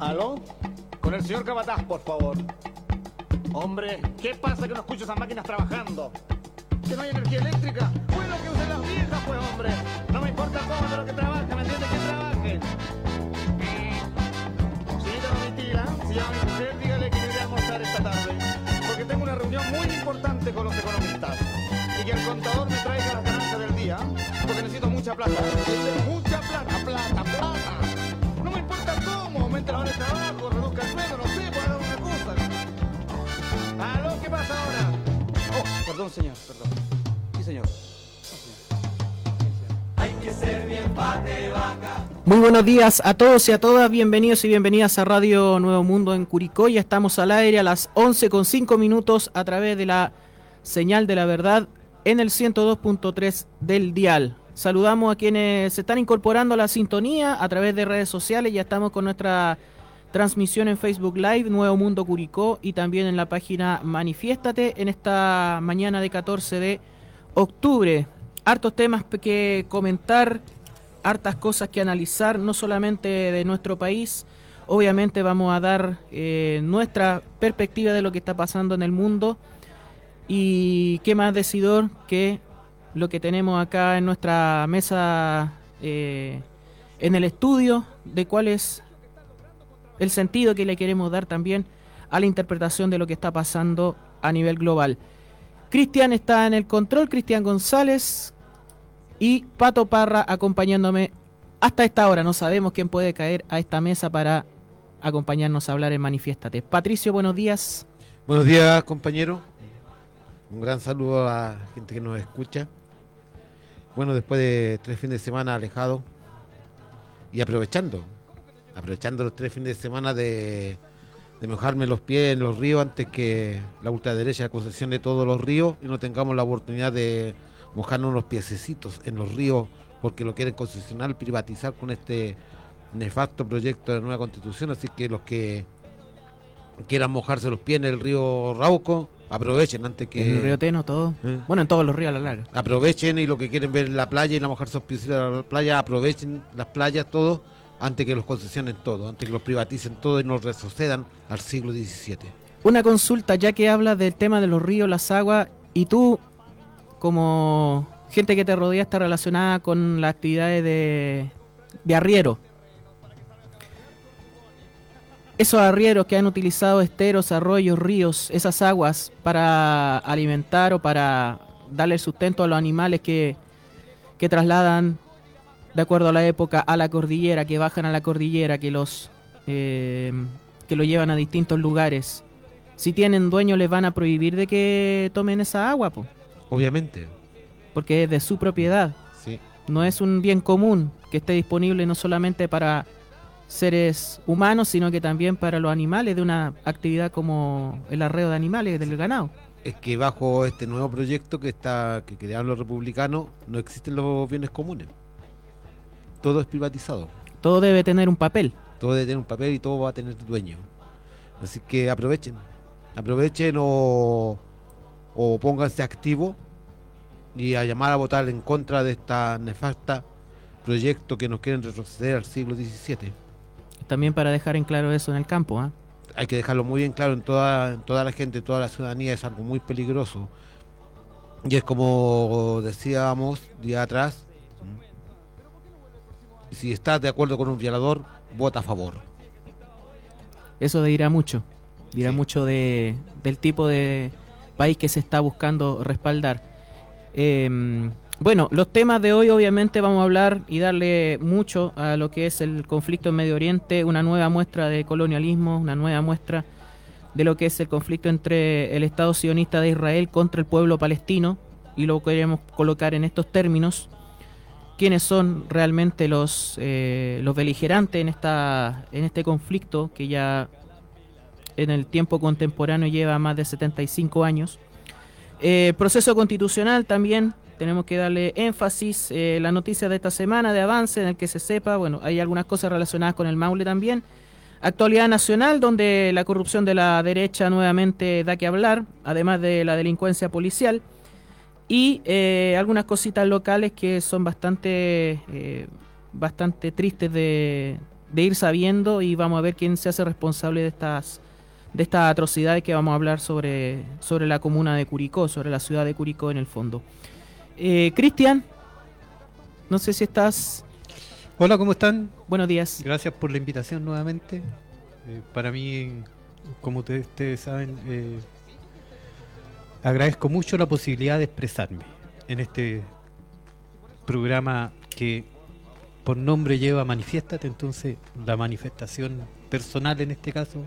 ¿Aló? Con el señor Cabataz, por favor. Hombre, ¿qué pasa que no escucho esas máquinas trabajando? ¿Que no hay energía eléctrica? Bueno, que usen las viejas, pues, hombre. No me importa cómo, pero que trabaje, ¿me entiende? Que trabaje. Señorita Domitila, si llama mi mujer, dígale que iré a almorzar esta tarde. Porque tengo una reunión muy importante con los economistas. Y que el contador me traiga las ganancias del día. Porque necesito mucha plata. Mucha plata, plata, plata. No me importa cómo, aumente la hora de trabajo, reduzca el sueldo, no sé, para dar una cosa. ¿Aló? ¿Qué pasa ahora? Oh, perdón, señor, perdón. Sí, señor. Muy buenos días a todos y a todas, bienvenidos y bienvenidas a Radio Nuevo Mundo en Curicó. Ya estamos al aire a las 11 con 5 minutos a través de la señal de la verdad en el 102.3 del dial. Saludamos a quienes se están incorporando a la sintonía a través de redes sociales. Ya estamos con nuestra transmisión en Facebook Live, Nuevo Mundo Curicó, y también en la página Manifiéstate en esta mañana de 14 de octubre. Hartos temas que comentar, hartas cosas que analizar, no solamente de nuestro país. Obviamente vamos a dar eh, nuestra perspectiva de lo que está pasando en el mundo. Y qué más decidor que lo que tenemos acá en nuestra mesa eh, en el estudio, de cuál es el sentido que le queremos dar también a la interpretación de lo que está pasando a nivel global. Cristian está en el control, Cristian González y Pato Parra acompañándome hasta esta hora. No sabemos quién puede caer a esta mesa para acompañarnos a hablar en Manifiéstate. Patricio, buenos días. Buenos días, compañero. Un gran saludo a la gente que nos escucha. Bueno, después de tres fines de semana alejados y aprovechando, aprovechando los tres fines de semana de, de mojarme los pies en los ríos antes que la ultraderecha concesione todos los ríos y no tengamos la oportunidad de mojarnos los piececitos en los ríos porque lo quieren concesionar, privatizar con este nefasto proyecto de nueva constitución. Así que los que quieran mojarse los pies en el río Rauco, aprovechen antes que... En el río Teno, todo. ¿Eh? Bueno, en todos los ríos a la larga. Aprovechen y lo que quieren ver la playa y la mojar sus pies en la playa, aprovechen las playas todo antes que los concesionen todo, antes que los privaticen todo y nos retrocedan al siglo XVII. Una consulta, ya que hablas del tema de los ríos, las aguas, y tú, como gente que te rodea, está relacionada con las actividades de, de arriero. Esos arrieros que han utilizado esteros, arroyos, ríos, esas aguas para alimentar o para darle sustento a los animales que, que trasladan de acuerdo a la época a la cordillera, que bajan a la cordillera, que los eh, que lo llevan a distintos lugares. Si tienen dueño les van a prohibir de que tomen esa agua, po, Obviamente, porque es de su propiedad. sí. No es un bien común que esté disponible no solamente para seres humanos, sino que también para los animales de una actividad como el arreo de animales del ganado. Es que bajo este nuevo proyecto que está que crearon los republicanos no existen los bienes comunes. Todo es privatizado. Todo debe tener un papel. Todo debe tener un papel y todo va a tener dueño. Así que aprovechen. Aprovechen o, o pónganse activos y a llamar a votar en contra de esta nefasta proyecto que nos quieren retroceder al siglo XVII. También para dejar en claro eso en el campo. ¿ah? Hay que dejarlo muy bien claro en toda, en toda la gente, en toda la ciudadanía, es algo muy peligroso. Y es como decíamos día atrás, si estás de acuerdo con un violador, vota a favor. Eso dirá mucho. Dirá Sí. mucho de, del tipo de país que se está buscando respaldar. Eh, bueno, los temas de hoy obviamente vamos a hablar y darle mucho a lo que es el conflicto en Medio Oriente, una nueva muestra de colonialismo, una nueva muestra de lo que es el conflicto entre el Estado sionista de Israel contra el pueblo palestino, y lo queremos colocar en estos términos. ¿Quiénes son realmente los, eh, los beligerantes en, esta, en este conflicto que ya en el tiempo contemporáneo lleva más de 75 años? Eh, proceso constitucional también, tenemos que darle énfasis. Eh, la noticia de esta semana de avance en el que se sepa, bueno, hay algunas cosas relacionadas con el Maule también. Actualidad nacional, donde la corrupción de la derecha nuevamente da que hablar, además de la delincuencia policial. Y eh, algunas cositas locales que son bastante, eh, bastante tristes de, de ir sabiendo y vamos a ver quién se hace responsable de estas de estas atrocidades que vamos a hablar sobre, sobre la comuna de Curicó, sobre la ciudad de Curicó en el fondo. Eh, Cristian, no sé si estás... Hola, ¿cómo están? Buenos días. Gracias por la invitación nuevamente. Eh, para mí, como ustedes, ustedes saben, eh, agradezco mucho la posibilidad de expresarme en este programa que por nombre lleva Manifiéstate, entonces la manifestación personal en este caso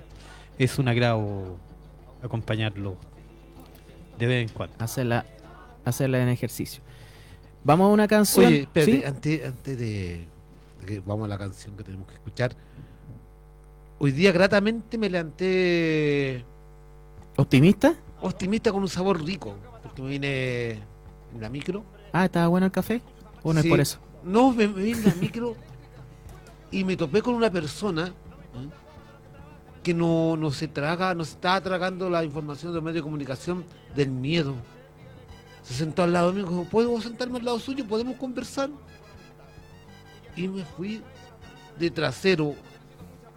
es un agrado acompañarlo de vez en cuando. Hacerla, hacerla en ejercicio. Vamos a una canción. Oye, espérate, ¿Sí? antes, antes de, de que vamos a la canción que tenemos que escuchar. Hoy día gratamente me levanté ¿Optimista? optimista con un sabor rico, porque me vine en la micro. Ah, ¿estaba bueno el café? ¿O no Sí. es por eso? No, me, me vine en la micro y me topé con una persona ¿eh? que no, no se traga, no se estaba tragando la información de los medios de comunicación del miedo. Se sentó al lado mío y dijo, ¿puedo sentarme al lado suyo? ¿Podemos conversar? Y me fui de trasero.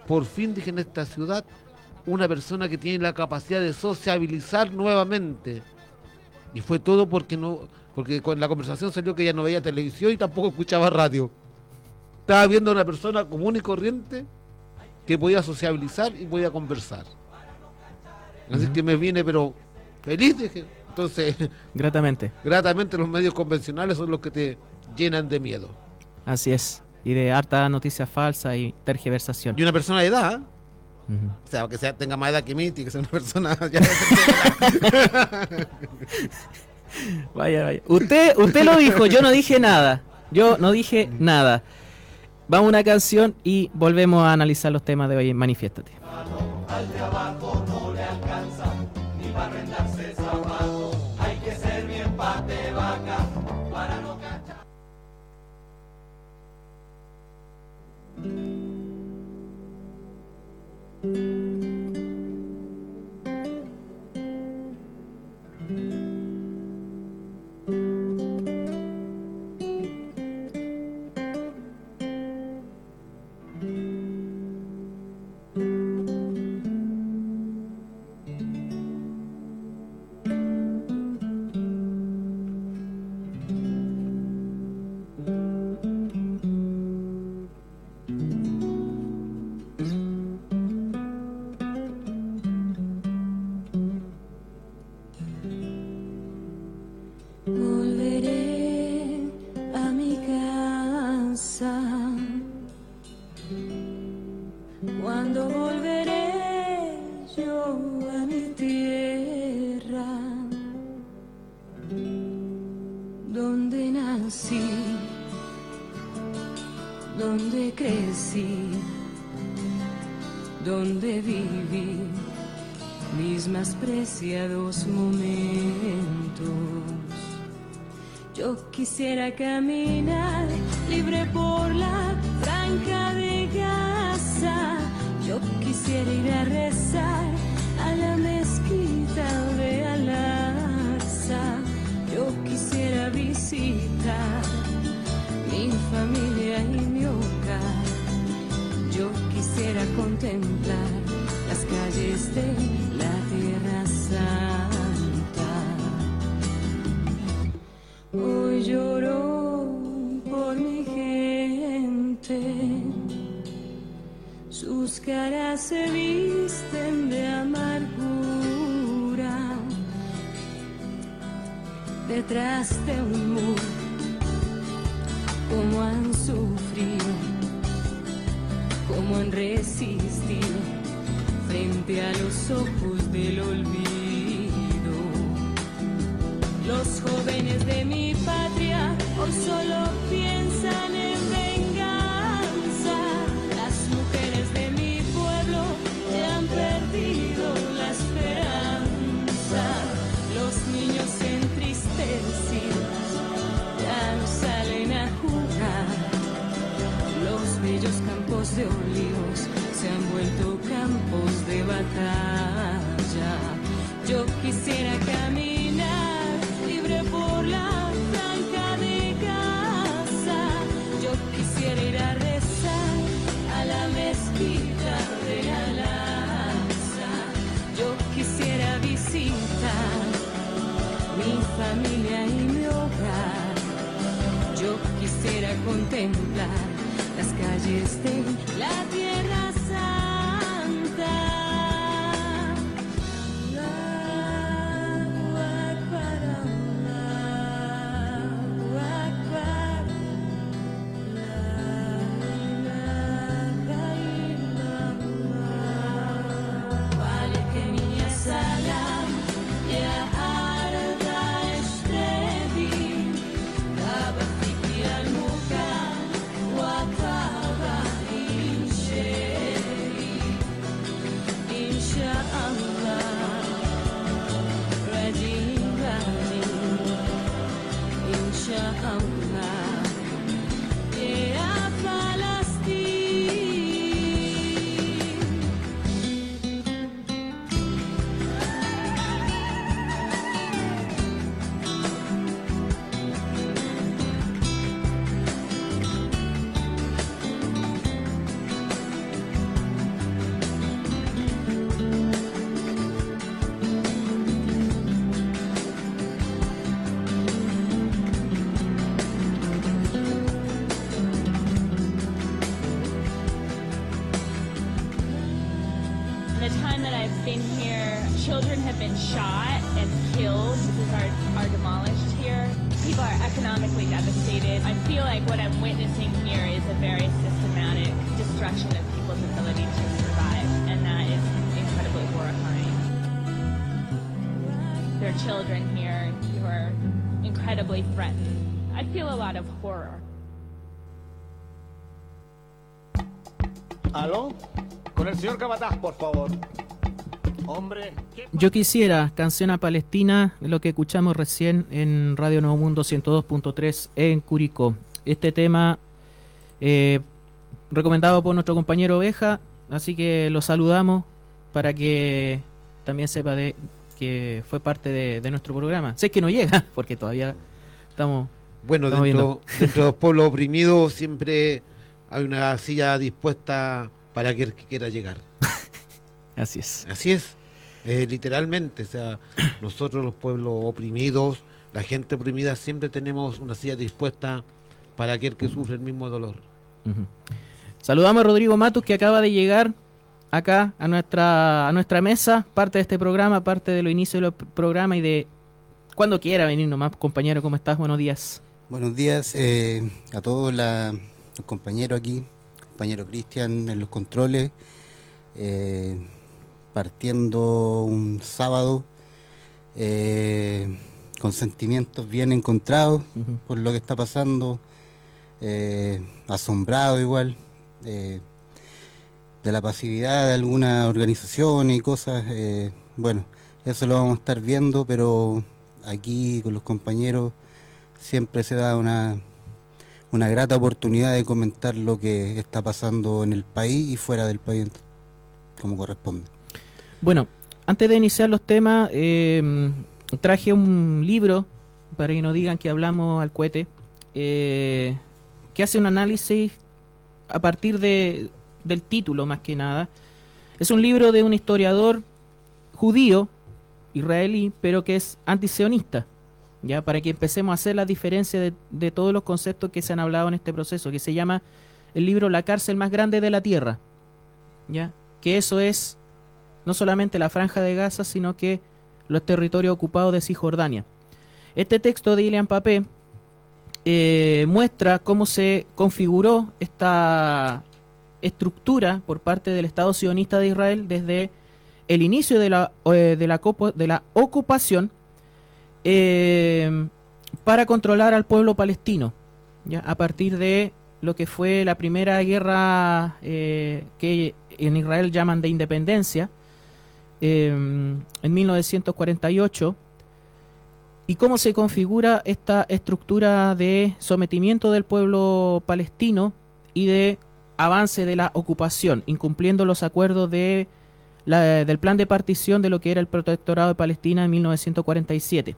Por fin dije en esta ciudad una persona que tiene la capacidad de sociabilizar nuevamente. Y fue todo porque no, porque con la conversación salió que ella no veía televisión y tampoco escuchaba radio. Estaba viendo a una persona común y corriente que podía sociabilizar y podía conversar. Así que me viene, pero feliz, dije. Entonces, Gratamente. gratamente los medios convencionales son los que te llenan de miedo. Así es. Y de harta noticia falsa y tergiversación. Y una persona de edad, ¿eh? O sea, que sea, tenga más edad que mí, que ser una persona ya. Vaya, vaya. Usted, usted lo dijo, yo no dije nada. Yo no dije nada. Vamos a una canción y volvemos a analizar los temas de hoy en Manifiéstate. Música Of horror. ¿Aló? Con el señor Cabataz, por favor. Hombre, ¿qué Yo quisiera, canción a Palestina, lo que escuchamos recién en Radio Nuevo Mundo 102.3 en Curicó. Este tema eh, recomendado por nuestro compañero Oveja, así que lo saludamos para que también sepa de que fue parte de, de nuestro programa. Sé que no llega, porque todavía estamos... Bueno, dentro, dentro de los pueblos oprimidos siempre hay una silla dispuesta para aquel que quiera llegar. Así es. Así es, eh, literalmente. O sea, nosotros los pueblos oprimidos, la gente oprimida, siempre tenemos una silla dispuesta para aquel que sufre el mismo dolor. Ujú. Saludamos a Rodrigo Matus que acaba de llegar acá a nuestra a nuestra mesa, parte de este programa, parte de lo inicio del programa y de cuando quiera venir nomás, compañero, ¿cómo estás? Buenos días. Buenos días eh, a todos la- los compañeros aquí, compañero Cristian en los controles, eh, partiendo un sábado eh, con sentimientos bien encontrados por lo que está pasando, asombrado igual de la pasividad de alguna organización y cosas. bueno, eso lo vamos a estar viendo, pero aquí con los compañeros siempre se da una, una grata oportunidad de comentar lo que está pasando en el país y fuera del país como corresponde. Bueno, antes de iniciar los temas, eh, traje un libro para que no digan que hablamos al cohete, eh, que hace un análisis a partir de, del título más que nada. Es un libro de un historiador judío, israelí, pero que es antisionista, ya para que empecemos a hacer la diferencia de, de todos los conceptos que se han hablado en este proceso, que se llama el libro La cárcel más grande de la tierra, ya que eso es no solamente la franja de Gaza, sino que los territorios ocupados de Cisjordania. Este texto de Ilian Papé eh, muestra cómo se configuró esta estructura por parte del Estado sionista de Israel desde el inicio de la, eh, de la, de la ocupación eh, para controlar al pueblo palestino, ¿ya? a partir de lo que fue la primera guerra eh, que en Israel llaman de independencia, eh, en 1948 y cómo se configura esta estructura de sometimiento del pueblo palestino y de avance de la ocupación, incumpliendo los acuerdos de la- del plan de partición de lo que era el protectorado de Palestina en 1947,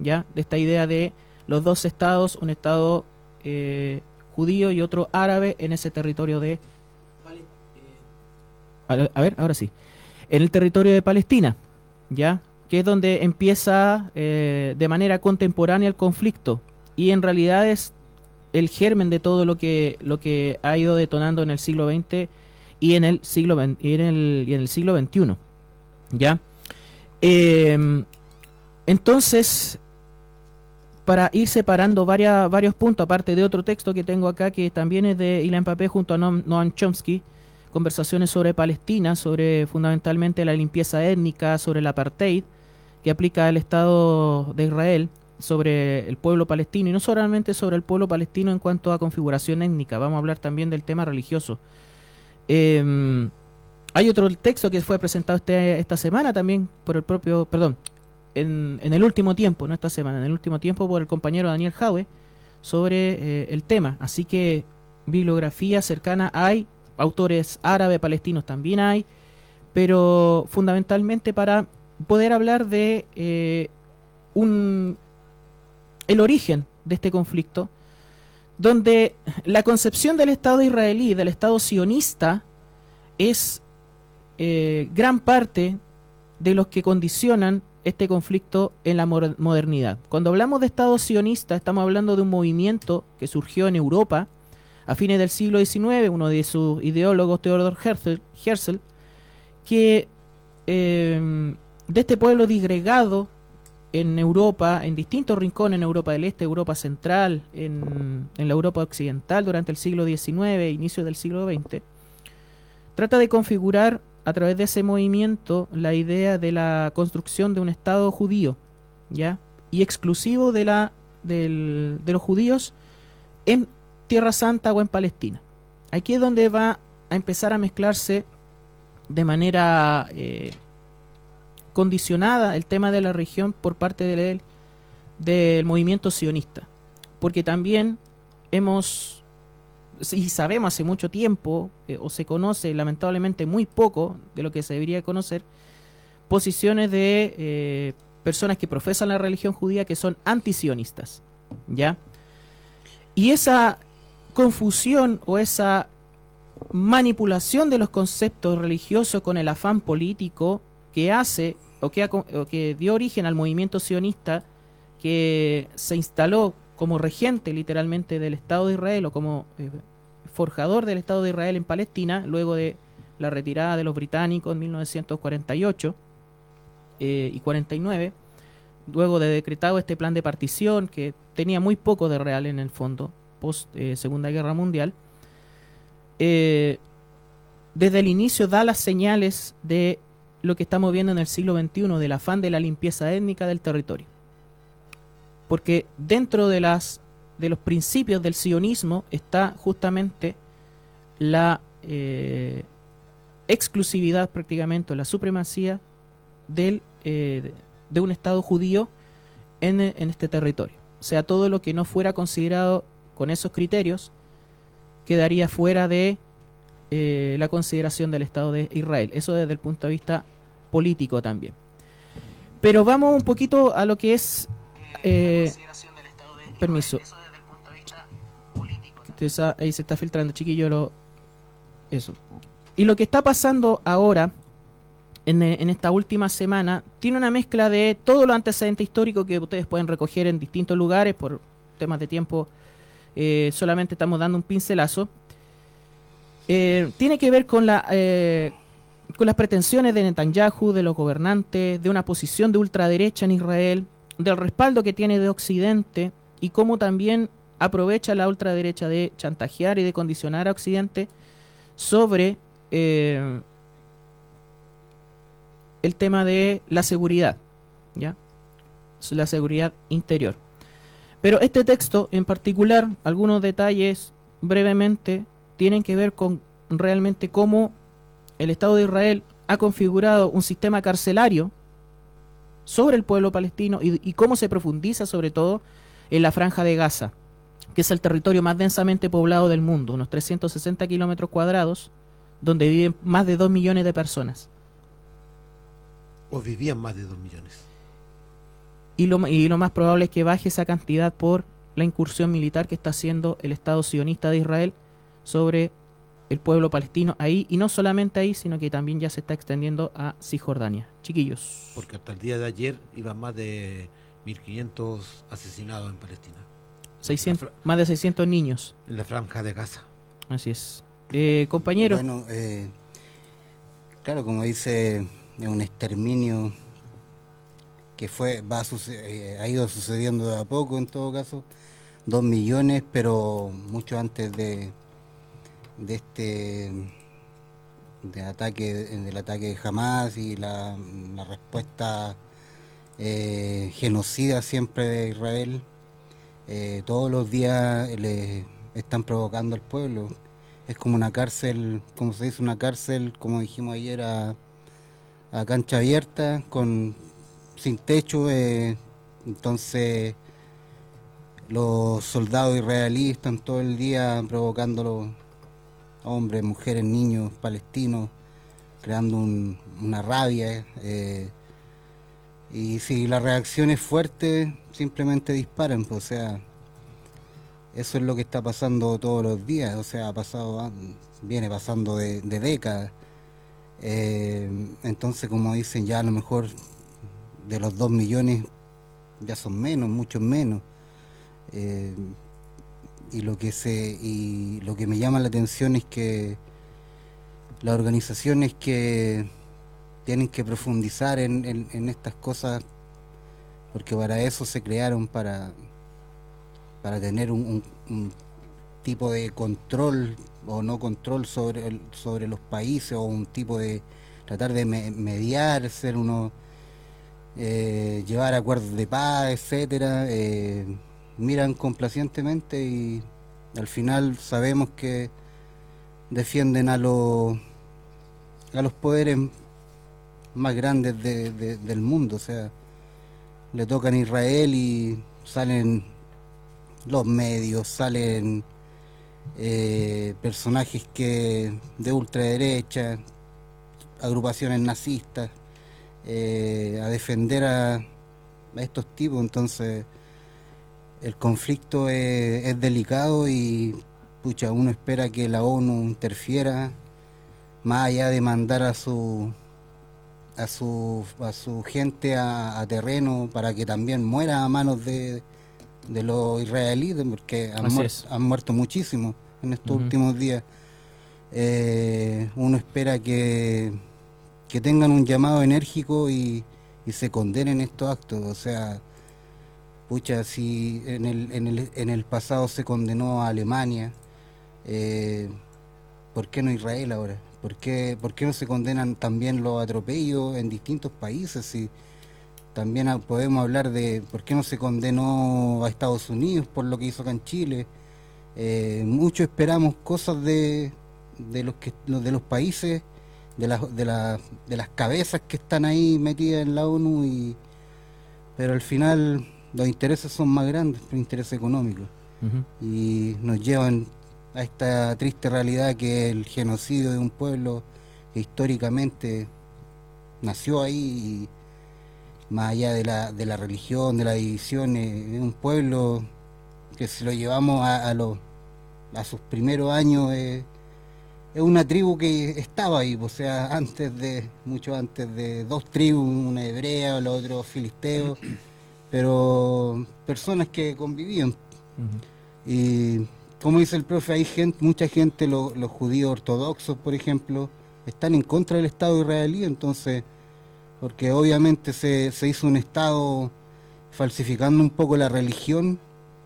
ya de esta idea de los dos estados, un estado eh, judío y otro árabe en ese territorio de a a ver, ahora sí. En el territorio de Palestina, ¿ya? Que es donde empieza eh, de manera contemporánea el conflicto. Y en realidad es el germen de todo lo que, lo que ha ido detonando en el siglo XX y en el siglo, y en el, y en el siglo XXI. ¿Ya? Eh, entonces, para ir separando varios puntos, aparte de otro texto que tengo acá, que también es de Ilan Papé junto a Noam, Chomsky, conversaciones sobre Palestina, sobre fundamentalmente la limpieza étnica, sobre el apartheid que aplica el Estado de Israel sobre el pueblo palestino y no solamente sobre el pueblo palestino en cuanto a configuración étnica, vamos a hablar también del tema religioso. Eh, hay otro texto que fue presentado este, esta semana también por el propio, perdón, en, el último tiempo, no esta semana, en el último tiempo por el compañero Daniel Jaue sobre eh, el tema. Así que bibliografía cercana hay, autores árabes, palestinos también hay, pero fundamentalmente para poder hablar de eh, el origen de este conflicto, donde la concepción del Estado israelí, del Estado sionista, es eh, gran parte de los que condicionan este conflicto en la moder- modernidad. Cuando hablamos de Estado sionista, estamos hablando de un movimiento que surgió en Europa a fines del siglo XIX, uno de sus ideólogos, Theodor Herzl, que eh, de este pueblo disgregado en Europa, en distintos rincones, en Europa del Este, Europa Central, en, en la Europa Occidental durante el siglo XIX, inicio del siglo XX, trata de configurar a través de ese movimiento la idea de la construcción de un Estado judío, ¿ya? Y exclusivo de, la, del- de los judíos en Tierra Santa o en Palestina. Aquí es donde va a empezar a mezclarse de manera eh, condicionada el tema de la región por parte del, del movimiento sionista. Porque también hemos, y sabemos hace mucho tiempo, eh, o se conoce lamentablemente muy poco de lo que se debería conocer, posiciones de eh, personas que profesan la religión judía que son antisionistas. ¿Ya? Y esa confusión o esa manipulación de los conceptos religiosos con el afán político que hace o que, que dio origen al movimiento sionista que se instaló como regente literalmente del Estado de Israel o como eh, forjador del Estado de Israel en Palestina luego de la retirada de los británicos en 1948 eh, y 49 luego de decretado este plan de partición que tenía muy poco de real en el fondo post eh, Segunda Guerra Mundial eh, desde el inicio da las señales de lo que estamos viendo en el siglo XXI, del afán de la limpieza étnica del territorio. Porque dentro de, las, de los principios del sionismo está justamente la eh, exclusividad prácticamente, o la supremacía del, eh, de- de un Estado judío en, en este territorio. O sea, todo lo que no fuera considerado con esos criterios quedaría fuera de eh, la consideración del Estado de Israel. Eso desde el punto de vista político también. Pero vamos un poquito a lo que es... eh, permiso. Ah, ahí se está filtrando, chiquillo, lo, eso. Y lo que está pasando ahora, en, eh, en esta última semana, tiene una mezcla de todo lo antecedente histórico que ustedes pueden recoger en distintos lugares por temas de tiempo. eh, solamente estamos dando un pincelazo. Eh, tiene que ver con la con las pretensiones de Netanyahu, de los gobernantes, de una posición de ultraderecha en Israel, del respaldo que tiene de Occidente y cómo también aprovecha la ultraderecha de chantajear y de condicionar a Occidente sobre eh, el tema de la seguridad, ¿ya? La seguridad interior. Pero este texto en particular, algunos detalles brevemente, tienen que ver con realmente cómo el Estado de Israel ha configurado un sistema carcelario sobre el pueblo palestino y, y cómo se profundiza sobre todo en la franja de Gaza, que es el territorio más densamente poblado del mundo, unos 360 kilómetros cuadrados, donde viven más de 2 millones de personas. O vivían más de dos millones. Y lo, y lo más probable es que baje esa cantidad por la incursión militar que está haciendo el Estado sionista de Israel sobre el pueblo palestino ahí, y no solamente ahí, sino que también ya se está extendiendo a Cisjordania. Chiquillos. Porque hasta el día de ayer iban más de 1.500 asesinados en Palestina. 600, más de 600 niños. En la franja de Gaza. Así es. Eh, compañero, Bueno, eh, claro, como dice, es un exterminio que fue va a suce- eh, ha ido sucediendo de a poco en todo caso, dos millones, pero mucho antes de, de este de ataque del ataque de Hamas y la, la respuesta eh, genocida siempre de Israel. Eh, todos los días le están provocando al pueblo. Es como una cárcel, como se dice, una cárcel, como dijimos ayer, a, cancha abierta, con sin techo. eh, entonces, los soldados israelíes están todo el día provocando hombres, mujeres, niños palestinos, creando un- una rabia. eh, y si la reacción es fuerte, simplemente disparan, pues, o sea, eso es lo que está pasando todos los días, o sea, ha pasado, viene pasando de, de décadas. Eh, entonces, como dicen, ya a lo mejor de los dos millones ya son menos, muchos menos. Eh, y lo que se y lo que me llama la atención es que las organizaciones que tienen que profundizar en, estas cosas porque para eso se crearon para para tener un, tipo de control o no control sobre sobre los países o un tipo de tratar de me- mediar ser uno eh, llevar acuerdos de paz etcétera eh, miran complacientemente y al final sabemos que defienden a los a los poderes más grandes de- de- del mundo o sea le tocan a Israel y salen los medios, salen eh, personajes que de ultraderecha, agrupaciones nazistas, eh, a defender a, a estos tipos. Entonces, el conflicto es, es delicado y pucha, uno espera que la ONU interfiera más allá de mandar a su a su a su gente a, a terreno para que también muera a manos de, de los israelíes porque han, muer- han muerto muchísimo en estos últimos días. Eh, uno espera que que tengan un llamado enérgico y, y se condenen estos actos. O sea pucha si en el, en el, en el pasado se condenó a Alemania eh, ¿por qué no Israel ahora? ¿Por qué, por qué no se condenan también los atropellos en distintos países? Si también ha- podemos hablar de por qué no se condenó a Estados Unidos por lo que hizo acá en Chile. Eh, mucho esperamos cosas de, de los que de los países, de las de, la- de las cabezas que están ahí metidas en la ONU y pero al final los intereses son más grandes, los intereses económicos y nos llevan a esta triste realidad que el genocidio de un pueblo que históricamente nació ahí y más allá de la, de la religión, de la división, es un pueblo que si lo llevamos a, a, los- a sus primeros años es una tribu que estaba ahí, o sea, antes de, mucho antes de dos tribus, una hebrea, la otra filisteo, pero personas que convivían. Y como dice el profe, hay gente, mucha gente, lo- los judíos ortodoxos, por ejemplo, están en contra del Estado israelí, entonces, porque obviamente se, se hizo un Estado falsificando un poco la religión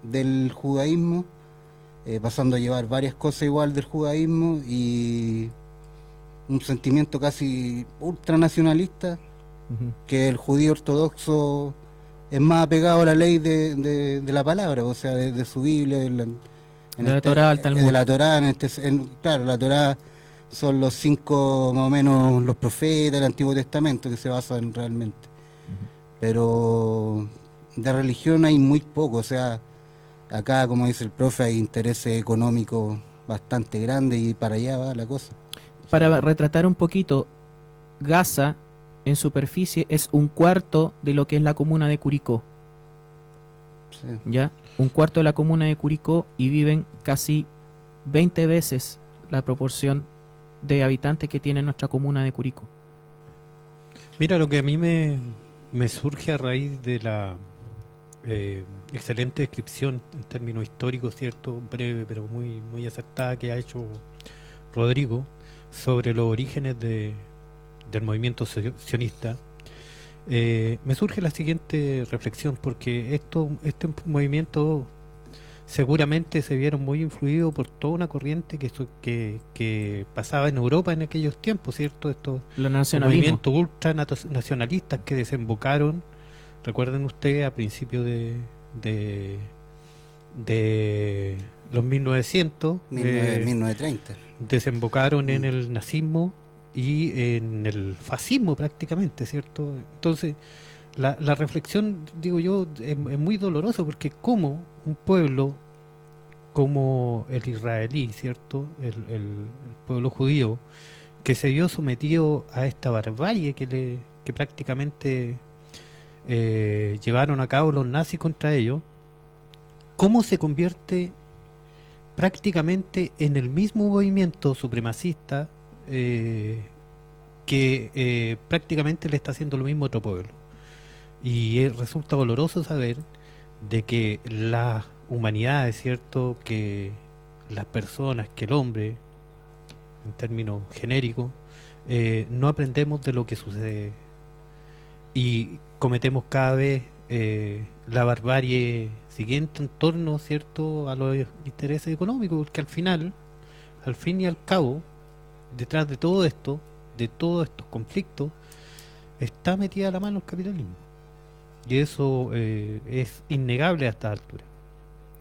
del judaísmo, eh, pasando a llevar varias cosas igual del judaísmo y un sentimiento casi ultranacionalista, que el judío ortodoxo es más apegado a la ley de, de- de la palabra, o sea, de, de su Biblia, de la, en De la Torá al Talmud. De la Torá, en este, en- claro, la Torá son los cinco, más o menos, los profetas del Antiguo Testamento que se basan realmente. Pero de religión hay muy poco, o sea, acá, como dice el profe, hay intereses económicos bastante grandes y para allá va la cosa. Para retratar un poquito, Gaza en superficie es un cuarto de lo que es la comuna de Curicó, Sí. ¿ya? Un cuarto de la comuna de Curicó y viven casi 20 veces la proporción de habitantes que tiene nuestra comuna de Curicó. Mira, lo que a mí me, me surge a raíz de la eh, excelente descripción en términos históricos, cierto, breve pero muy muy acertada que ha hecho Rodrigo sobre los orígenes de, del movimiento sio- sionista. Eh, me surge la siguiente reflexión porque esto este movimiento seguramente se vieron muy influidos por toda una corriente que, so- que, que pasaba en Europa en aquellos tiempos, ¿cierto? Estos Los nacionalismos. movimientos ultranacionalistas que desembocaron, recuerden ustedes, a principios de, de, de los 1900, 19- eh, 1930. desembocaron en Mm. el nazismo y en el fascismo prácticamente, ¿cierto? Entonces, la, reflexión, digo yo, es, muy doloroso porque como un pueblo como el israelí, ¿cierto? El, el- pueblo judío, que se vio sometido a esta barbarie que, le, prácticamente eh, llevaron a cabo los nazis contra ellos, ¿cómo se convierte prácticamente en el mismo movimiento supremacista eh, que eh, prácticamente le está haciendo lo mismo a otro pueblo? Y resulta doloroso saber de que la humanidad, es cierto, que las personas, que el hombre, en términos genéricos, eh, no aprendemos de lo que sucede. Y cometemos cada vez la barbarie siguiente en torno, cierto, a los intereses económicos, porque al final, al fin y al cabo, detrás de todo esto, de todos estos conflictos, está metida la mano el capitalismo. Y eso eh, es innegable a esta altura.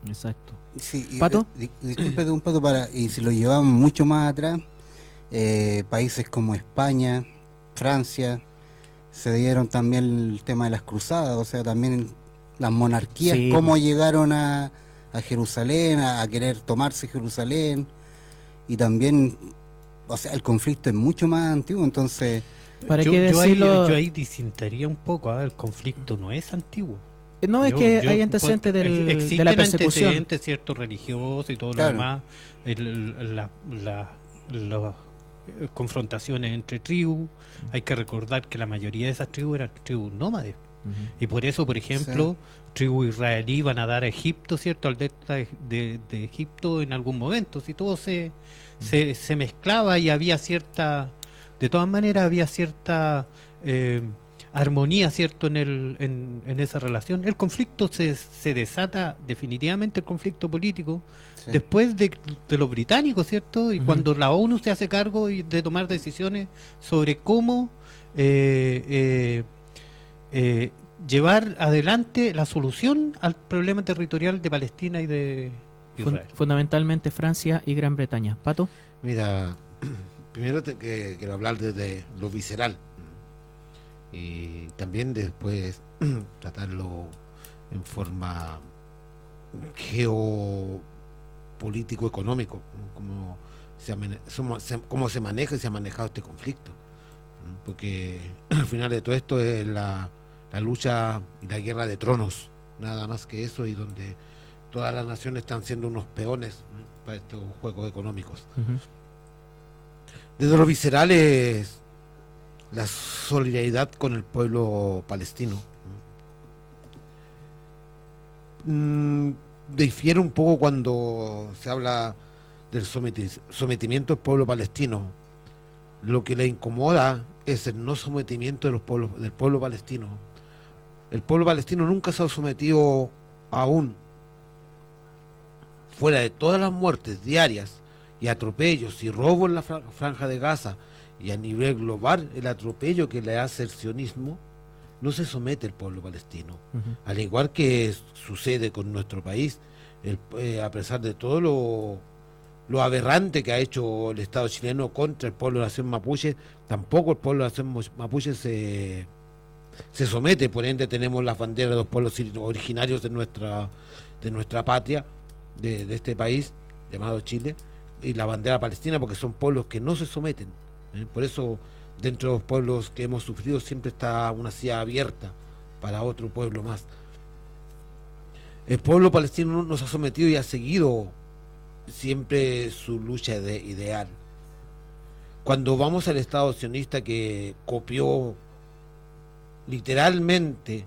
Exacto. Sí, y- ¿Pato? di- disculpe un pato para y si lo llevamos mucho más atrás, eh, países como España, Francia, se dieron también el tema de las cruzadas, o sea, también las monarquías, Sí, cómo pues. llegaron a, a Jerusalén, a, a querer tomarse Jerusalén, y también, o sea, el conflicto es mucho más antiguo, entonces, ¿Para yo, qué yo ahí, decirlo? yo ahí disintería un poco, ¿ah? el conflicto no es antiguo. No, es Yo- que yo- hay antecedentes pues, del- existen de la persecución. antecedentes, cierto, religiosos y todo Claro. lo demás, el- la- la- las eh, confrontaciones entre tribus. Hay que recordar que la mayoría de esas tribus eran tribus nómades. Y por eso, por ejemplo, tribus israelí van a dar a Egipto, ¿cierto? Al delta de, de- de Egipto en algún momento. Si todo se, se, se mezclaba y había cierta, de todas maneras, había cierta eh, armonía, ¿cierto? En, el, en, en esa relación. El conflicto se, se desata, definitivamente el conflicto político, sí. después de, de los británicos, ¿cierto? Y cuando la ONU se hace cargo de tomar decisiones sobre cómo eh, eh, eh, llevar adelante la solución al problema territorial de Palestina y de Fun- fundamentalmente Francia y Gran Bretaña. ¿Pato? Mira, primero te- que quiero hablar desde lo visceral y también después tratarlo en forma geopolítico-económico, cómo se, se- cómo se maneja y se ha manejado este conflicto. Porque al final de todo esto es la, la lucha y la guerra de tronos, nada más que eso, y donde todas las naciones están siendo unos peones para estos juegos económicos. Desde lo visceral es la solidaridad con el pueblo palestino. Mm, difiere un poco cuando se habla del someti- sometimiento del pueblo palestino. Lo que le incomoda es el no sometimiento de los pueblos, del pueblo palestino. El pueblo palestino nunca se ha sometido aún, fuera de todas las muertes diarias y atropellos y robos en la fra- franja de Gaza y a nivel global el atropello que le hace el sionismo, no se somete el pueblo palestino. Al igual que sucede con nuestro país, el- eh, a pesar de todo lo, lo aberrante que ha hecho el Estado chileno contra el pueblo de la nación mapuche, tampoco el pueblo de la nación mapuche se, se somete, por ende tenemos las banderas de los pueblos ori- originarios de nuestra, de nuestra patria, de, este país llamado Chile, y la bandera palestina, porque son pueblos que no se someten. ¿eh? Por eso, dentro de los pueblos que hemos sufrido, siempre está una silla abierta para otro pueblo más. El pueblo palestino no- nos ha sometido y ha seguido siempre su lucha de ideal. Cuando vamos al Estado sionista que copió literalmente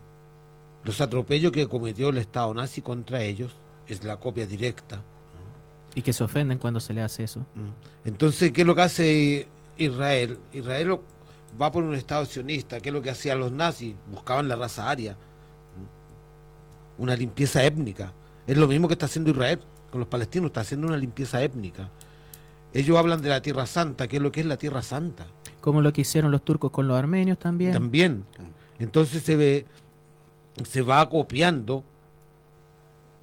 Los atropellos que cometió el Estado nazi contra ellos es la copia directa. Y que se ofenden cuando se le hace eso. Mm. Entonces, ¿qué es lo que hace Israel? Israel va por un Estado sionista. ¿Qué es lo que hacían los nazis? Buscaban la raza aria. Mm. Una limpieza étnica. Es lo mismo que está haciendo Israel con los palestinos. Está haciendo una limpieza étnica. Ellos hablan de la Tierra Santa. ¿Qué es lo que es la Tierra Santa? Como lo que hicieron los turcos con los armenios también. También. Entonces se ve, se va copiando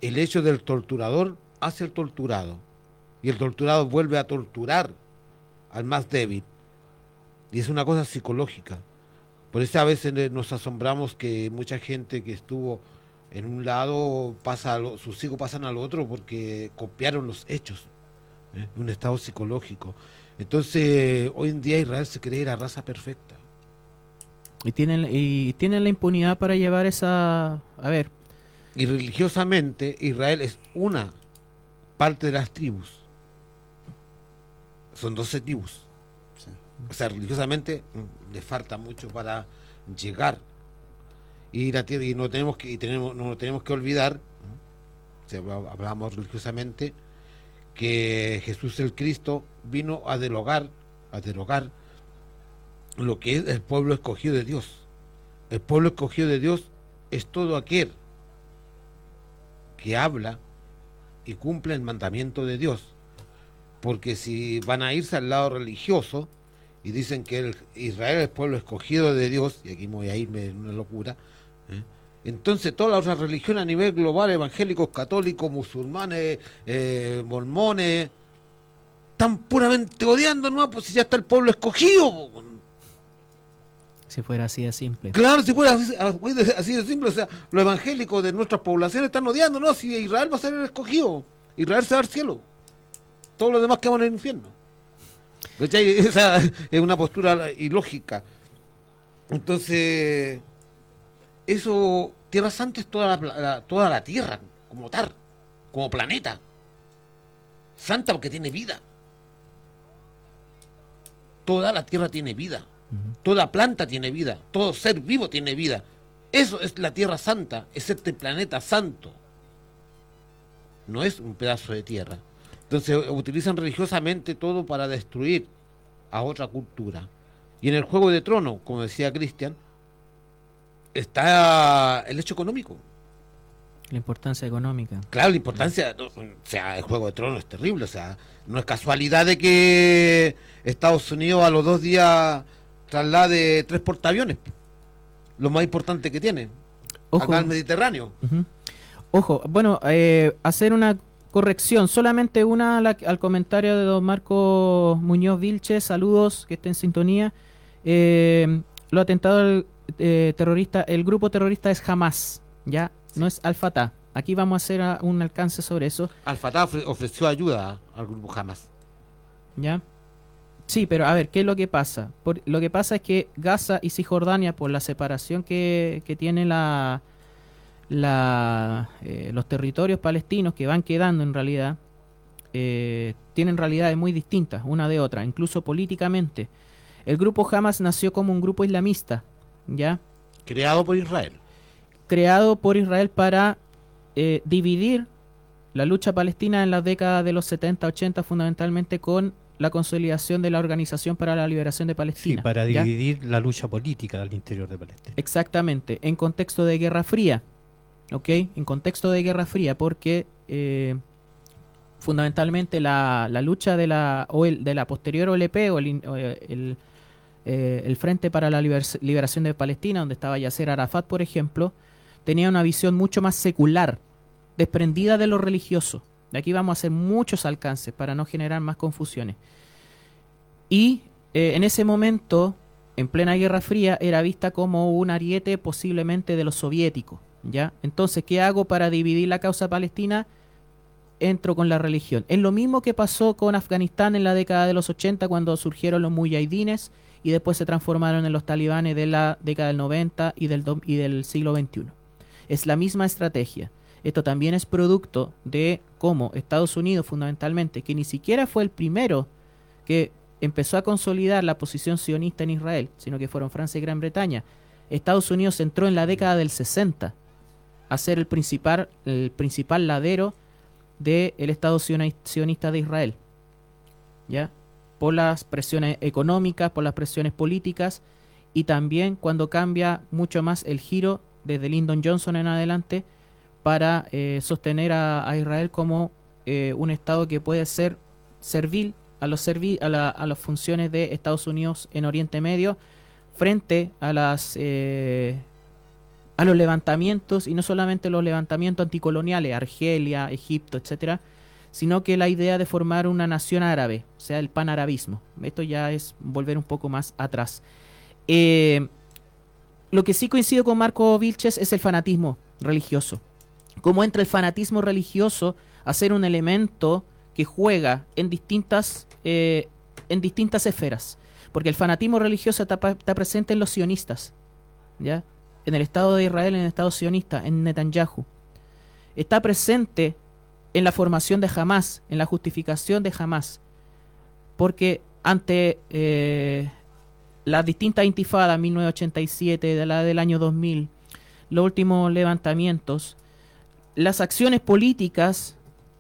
el hecho del torturador hacia el torturado. Y el torturado vuelve a torturar al más débil. Y es una cosa psicológica. Por eso a veces nos asombramos que mucha gente que estuvo en un lado pasa sus hijos pasan al otro porque copiaron los hechos. ¿eh? Un estado psicológico. Entonces, hoy en día Israel se cree la raza perfecta. Y tienen, y tienen la impunidad para llevar esa... A ver, Y religiosamente Israel es una parte de las tribus. Son 12 tribus. Sí. O sea, religiosamente mm, le falta mucho para llegar. Y la tierra, y no tenemos que, y tenemos, no tenemos que olvidar, ¿no? si habla- hablamos religiosamente, que Jesús el Cristo vino a derogar, a derogar lo que es el pueblo escogido de Dios. El pueblo escogido de Dios es todo aquel que habla y cumple el mandamiento de Dios. Porque si van a irse al lado religioso y dicen que el- Israel es pueblo escogido de Dios, y aquí me voy a irme en una locura, ¿eh? entonces todas las otras religiones a nivel global, evangélicos, católicos, musulmanes, eh, mormones, están puramente odiando, ¿no? Pues si ya está el pueblo escogido. Si fuera así de simple. Claro, si fuera así, de simple, o sea, los evangélicos de nuestras poblaciones están odiando, ¿no? Si Israel va a ser el escogido, Israel se va al cielo. Todos los demás quedan en el infierno. Esa es una postura ilógica. Entonces, eso, Tierra Santa es toda la, la- toda la Tierra, como tal, como planeta. Santa porque tiene vida. Toda la Tierra tiene vida. Toda planta tiene vida, todo ser vivo tiene vida. Eso es la Tierra Santa, es este planeta santo. No es un pedazo de tierra. Entonces utilizan religiosamente todo para destruir a otra cultura. Y en el Juego de Trono, como decía Cristian, está el hecho económico. La importancia económica. Claro, la importancia, o sea, el Juego de Tronos es terrible, o sea, no es casualidad de que Estados Unidos a los dos días traslade tres portaaviones, lo más importante que tiene, Ojo. acá al Mediterráneo. Ojo, bueno, eh, hacer una corrección, solamente una la- al comentario de don Marco Muñoz Vilche, saludos, que esté en sintonía. Eh, lo atentado al eh, terrorista, el grupo terrorista es Hamas, ¿ya? No es Al-Fatah. Aquí vamos a hacer un alcance sobre eso, Al-Fatah ofre- ofreció ayuda al grupo Hamas. ¿ya? Sí, pero a ver, ¿qué es lo que pasa? Por- lo que pasa es que Gaza y Cisjordania, por la separación que, que tiene la, la, eh, los territorios palestinos que van quedando en realidad, eh, tienen realidades muy distintas una de otra, incluso políticamente. El grupo Hamas nació como un grupo islamista, ¿ya? Creado por Israel. creado por Israel para eh, dividir la lucha palestina en las décadas de los 70, 80, fundamentalmente con la consolidación de la Organización para la Liberación de Sí, Palestina. para ¿ya? dividir la lucha política al interior de Palestina. Exactamente, en contexto de Guerra Fría, ¿ok? En contexto de Guerra Fría, porque eh, fundamentalmente la, la lucha de la, OL de la posterior OLP o el, o, eh, el, eh, el Frente para la Liber- Liberación de Palestina, donde estaba Yasser Arafat, por ejemplo, tenía una visión mucho más secular, desprendida de lo religioso. Aquí vamos a hacer muchos alcances para no generar más confusiones. Y eh, en ese momento, en plena Guerra Fría, era vista como un ariete posiblemente de los soviéticos. ¿ya? Entonces, ¿qué hago para dividir la causa palestina? Entro con la religión. Es lo mismo que pasó con Afganistán en la década de los 80 cuando surgieron los mujahidines y después se transformaron en los talibanes de la década del 90 y del, y del siglo XXI. Es la misma estrategia. Esto también es producto de cómo Estados Unidos fundamentalmente, que ni siquiera fue el primero que empezó a consolidar la posición sionista en Israel, sino que fueron Francia y Gran Bretaña. Estados Unidos entró en la década del 60 a ser el principal, el principal ladero del Estado sioni- sionista de Israel. ¿Ya? Por las presiones económicas, por las presiones políticas y también cuando cambia mucho más el giro desde Lyndon Johnson en adelante para eh, sostener a, Israel como eh, un Estado que puede ser servil a, los servi- a, la- las funciones de Estados Unidos en Oriente Medio frente a las eh, a los levantamientos y no solamente los levantamientos anticoloniales, Argelia, Egipto, etcétera, sino que la idea de formar una nación árabe, o sea, el panarabismo. Esto ya es volver un poco más atrás. Lo que sí coincido con Marco Vilches es el fanatismo religioso. Cómo entra el fanatismo religioso a ser un elemento que juega en distintas, eh, en distintas esferas. Porque el fanatismo religioso está, está presente en los sionistas, ¿ya? En el Estado de Israel, en el Estado sionista, en Netanyahu. Está presente en la formación de Hamas, en la justificación de Hamas. Porque ante eh, las distintas intifadas, 1987, de la del año 2000, los últimos levantamientos, las acciones políticas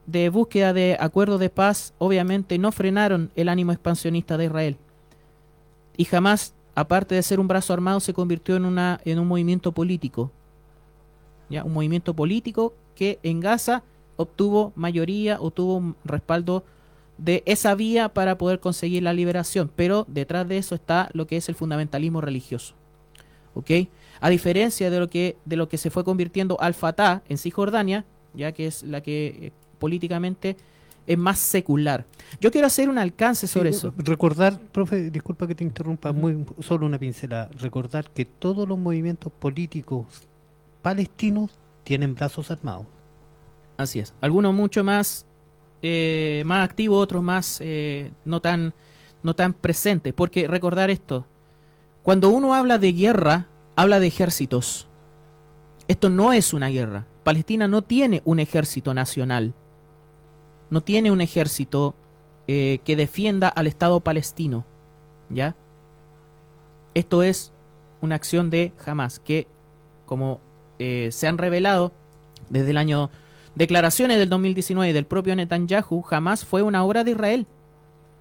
de búsqueda de acuerdos de paz obviamente no frenaron el ánimo expansionista de Israel. Y jamás, aparte de ser un brazo armado, se convirtió en, una, en un movimiento político. ¿ya? Un movimiento político que en Gaza obtuvo mayoría, obtuvo un respaldo de esa vía para poder conseguir la liberación. Pero detrás de eso está lo que es el fundamentalismo religioso. ¿Ok? A diferencia de lo que, de lo que se fue convirtiendo Al-Fatah en Cisjordania, ya que es la que eh, políticamente es más secular. Yo quiero hacer un alcance sobre Sí, eso. Recordar, profe, disculpa que te interrumpa, muy solo una pincelada. Recordar que todos los movimientos políticos palestinos tienen brazos armados. Así es. Algunos mucho más, eh, más activos, otros más eh, no tan no tan presentes. Porque recordar esto, cuando uno habla de guerra, habla de ejércitos. Esto no es una guerra. Palestina no tiene un ejército nacional. No tiene un ejército eh, que defienda al Estado palestino. ¿Ya? Esto es una acción de Hamas, que como eh, se han revelado desde el año declaraciones del 2019 del propio Netanyahu, jamás fue una obra de Israel.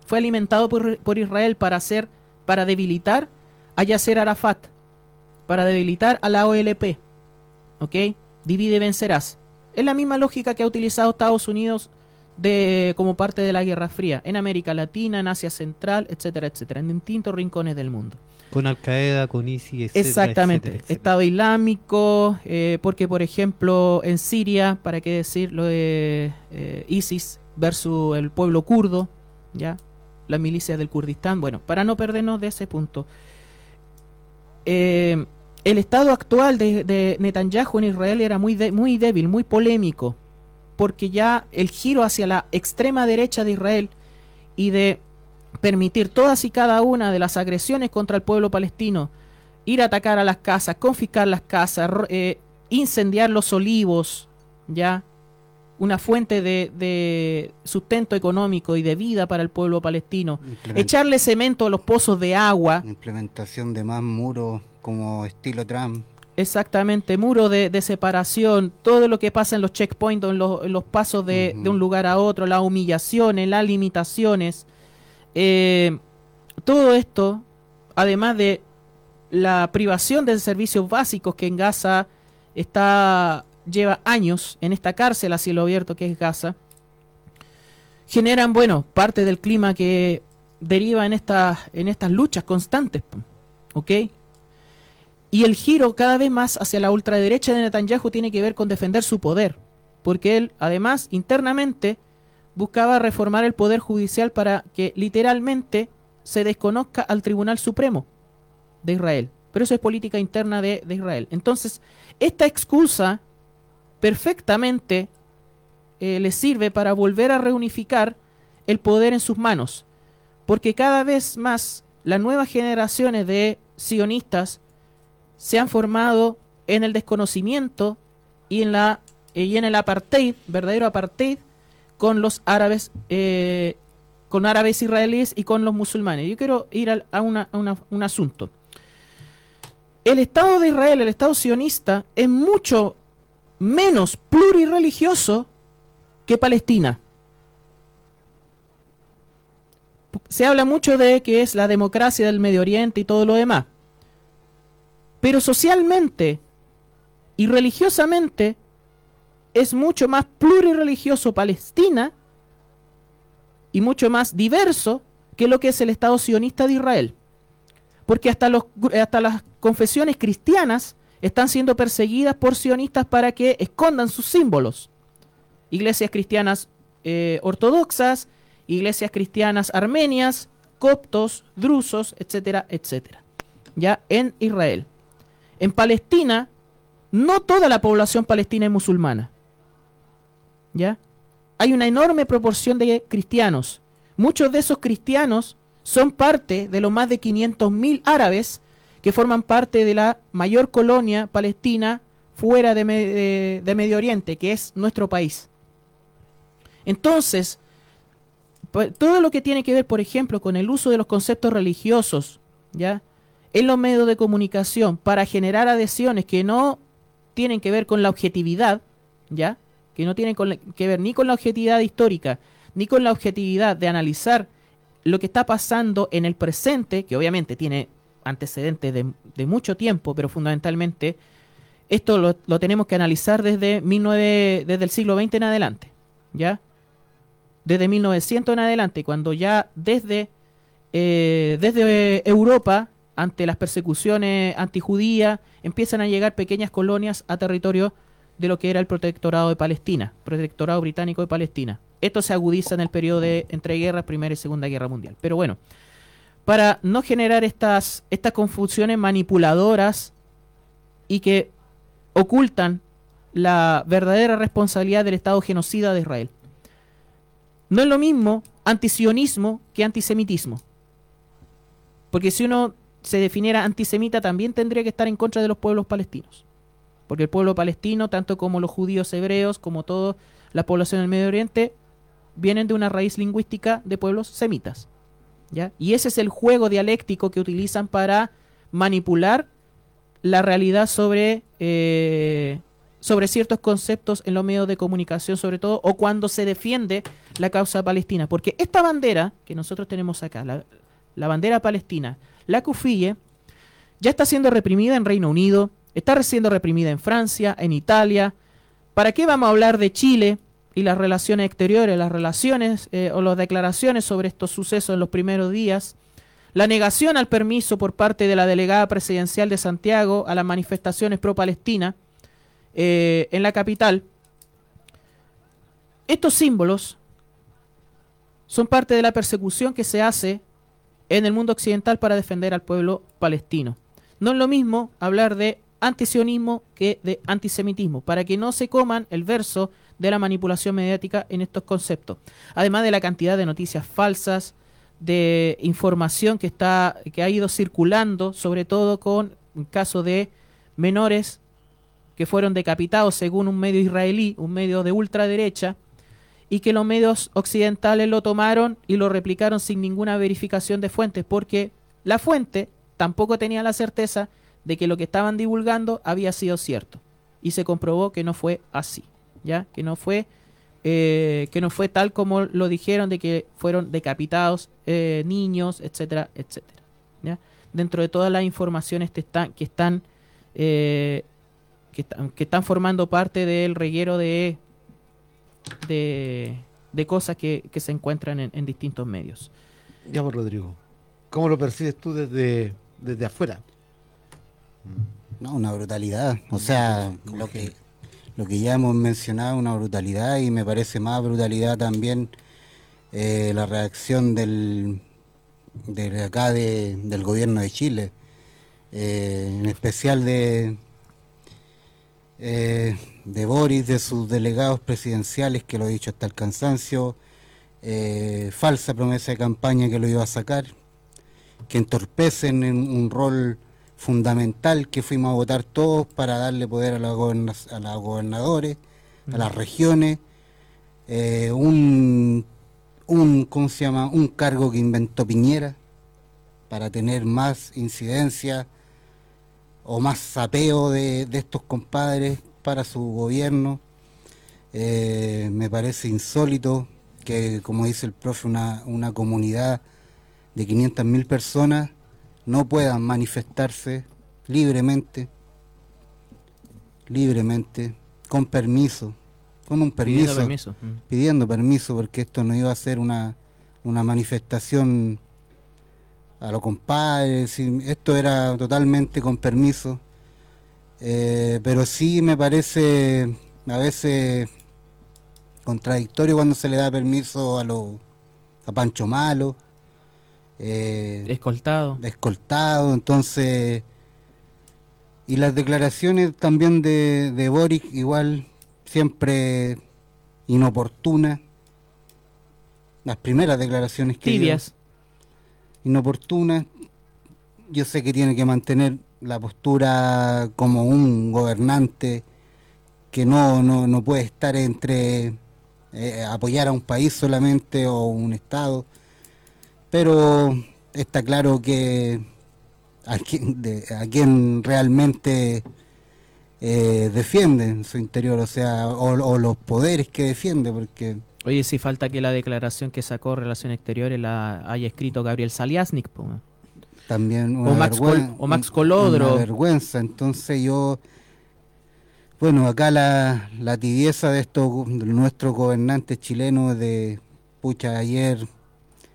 Fue alimentado por, por Israel para hacer, para debilitar a Yasser Arafat, para debilitar a la OLP. ¿Ok? Divide y vencerás. Es la misma lógica que ha utilizado Estados Unidos de, como parte de la Guerra Fría, en América Latina, en Asia Central, etcétera, etcétera, en distintos rincones del mundo. Con Al Qaeda, con ISIS, etcétera, Exactamente. etcétera, etcétera. Estado Islámico, eh, porque por ejemplo en Siria, para qué decir lo de eh, ISIS versus el pueblo kurdo, ya, las milicias del Kurdistán. Bueno, para no perdernos de ese punto. Eh, el estado actual de, de Netanyahu en Israel era muy, de- muy débil, muy polémico, porque ya el giro hacia la extrema derecha de Israel y de permitir todas y cada una de las agresiones contra el pueblo palestino, ir a atacar a las casas, confiscar las casas, eh, incendiar los olivos, ya una fuente de, de sustento económico y de vida para el pueblo palestino, echarle cemento a los pozos de agua, Implementación de más muros como estilo Trump. Exactamente, muro de, de separación, todo lo que pasa en los checkpoints, en los, en los pasos de un lugar a otro, las humillaciones, las limitaciones, eh, todo esto, además de la privación de servicios básicos que en Gaza está lleva años en esta cárcel a cielo abierto que es Gaza, generan, bueno, parte del clima que deriva en estas en estas luchas constantes, ¿ok? Y el giro cada vez más hacia la ultraderecha de Netanyahu tiene que ver con defender su poder, porque él, además, internamente buscaba reformar el poder judicial para que literalmente se desconozca al Tribunal Supremo de Israel. Pero eso es política interna de, Israel. Entonces, esta excusa perfectamente eh, le sirve para volver a reunificar el poder en sus manos, porque cada vez más las nuevas generaciones de sionistas se han formado en el desconocimiento y en la y en el apartheid, verdadero apartheid, con los árabes, eh, con árabes israelíes y con los musulmanes. Yo quiero ir a, una- a un asunto. El Estado de Israel, el Estado sionista, es mucho menos plurireligioso que Palestina. Se habla mucho de que es la democracia del Medio Oriente y todo lo demás. Pero socialmente y religiosamente es mucho más plurireligioso Palestina y mucho más diverso que lo que es el Estado sionista de Israel. Porque hasta, hasta las confesiones cristianas están siendo perseguidas por sionistas para que escondan sus símbolos. Iglesias cristianas eh, ortodoxas, iglesias cristianas armenias, coptos, drusos, etcétera, etcétera. Ya en Israel. En Palestina, no toda la población palestina es musulmana. ¿Ya? Hay una enorme proporción de cristianos. Muchos de esos cristianos son parte de los más de 500.000 árabes que forman parte de la mayor colonia palestina fuera de, de Medio Oriente, que es nuestro país. Entonces, pues, todo lo que tiene que ver, por ejemplo, con el uso de los conceptos religiosos, ¿ya? En los medios de comunicación para generar adhesiones que no tienen que ver con la objetividad, ¿ya? Que no tienen con que ver ni con la objetividad histórica, ni con la objetividad de analizar lo que está pasando en el presente, que obviamente tiene antecedentes de, mucho tiempo, pero fundamentalmente esto lo, lo tenemos que analizar desde, 19 desde el siglo XX en adelante, ¿ya? Desde 1900 en adelante, cuando ya desde, eh, desde Europa, ante las persecuciones antijudías, empiezan a llegar pequeñas colonias a territorio de lo que era el protectorado de Palestina, protectorado británico de Palestina. Esto se agudiza en el periodo de entre guerras, Primera y Segunda Guerra Mundial. Pero bueno, para no generar estas, estas confusiones manipuladoras y que ocultan la verdadera responsabilidad del Estado genocida de Israel. No es lo mismo antisionismo que antisemitismo. Porque si uno se definiera antisemita también tendría que estar en contra de los pueblos palestinos. Porque el pueblo palestino, tanto como los judíos hebreos, como toda la población del Medio Oriente, vienen de una raíz lingüística de pueblos semitas. ¿ya? Y ese es el juego dialéctico que utilizan para manipular la realidad sobre, eh, sobre ciertos conceptos en los medios de comunicación, sobre todo, o cuando se defiende la causa palestina. Porque esta bandera que nosotros tenemos acá, la, la bandera palestina, la cufille, ya está siendo reprimida en Reino Unido, está siendo reprimida en Francia, en Italia. ¿Para qué vamos a hablar de Chile y las relaciones exteriores, las relaciones eh, o las declaraciones sobre estos sucesos en los primeros días? La negación al permiso por parte de la delegada presidencial de Santiago a las manifestaciones pro-Palestina eh, en la capital. Estos símbolos son parte de la persecución que se hace en el mundo occidental para defender al pueblo palestino. No es lo mismo hablar de antisionismo que de antisemitismo, para que no se coman el verso de la manipulación mediática en estos conceptos. Además de la cantidad de noticias falsas, de información que está que ha ido circulando, sobre todo con el caso de menores que fueron decapitados según un medio israelí, un medio de ultraderecha, y que los medios occidentales lo tomaron y lo replicaron sin ninguna verificación de fuentes, porque la fuente tampoco tenía la certeza de que lo que estaban divulgando había sido cierto. Y se comprobó que no fue así, ¿ya? Que no fue, eh, que no fue tal como lo dijeron de que fueron decapitados eh, niños, etcétera, etcétera. Dentro de todas las informaciones que están, que están, eh, que están, que están formando parte del reguero de de, de cosas que, que se encuentran en, en distintos medios. Ya, pues, Rodrigo. ¿Cómo lo percibes tú desde, desde afuera? No, una brutalidad. O sea, lo que, lo que ya hemos mencionado, una brutalidad y me parece más brutalidad también eh, la reacción del, de acá de- del gobierno de Chile, eh, en especial de, eh, de Boris, de sus delegados presidenciales, que lo he dicho hasta el cansancio, eh, falsa promesa de campaña que lo iba a sacar, que entorpecen en un rol fundamental que fuimos a votar todos para darle poder a, la a los gobernadores, a las regiones, eh, un, un, ¿cómo se llama? un cargo que inventó Piñera para tener más incidencia o más sapeo de, de estos compadres para su gobierno. Eh, me parece insólito que, como dice el profe, una, una comunidad de 500.000 personas no puedan manifestarse libremente, libremente, con permiso, con un Pidiendo permiso. Mm. pidiendo permiso, porque esto no iba a ser una, una manifestación a lo compadre, sí, esto era totalmente con permiso, Eh, pero sí me parece a veces contradictorio cuando se le da permiso a los a Pancho Malo, eh, Escoltado. escoltado, entonces y las declaraciones también de, de Boric igual siempre inoportunas, las primeras declaraciones que dio Tibias. inoportuna. Yo sé que tiene que mantener la postura como un gobernante que no, no, no puede estar entre eh, apoyar a un país solamente o un Estado, pero está claro que a quien, de- a quien realmente eh, defiende en su interior, o sea, o, los poderes que defiende, porque Oye, si falta que la declaración que sacó Relaciones Exteriores la haya escrito Gabriel Saliasnik. po. También una O Max Col- vergüen- o Max Colodro. una vergüenza entonces yo bueno acá la, la tibieza de estos de nuestros gobernantes chilenos de pucha ayer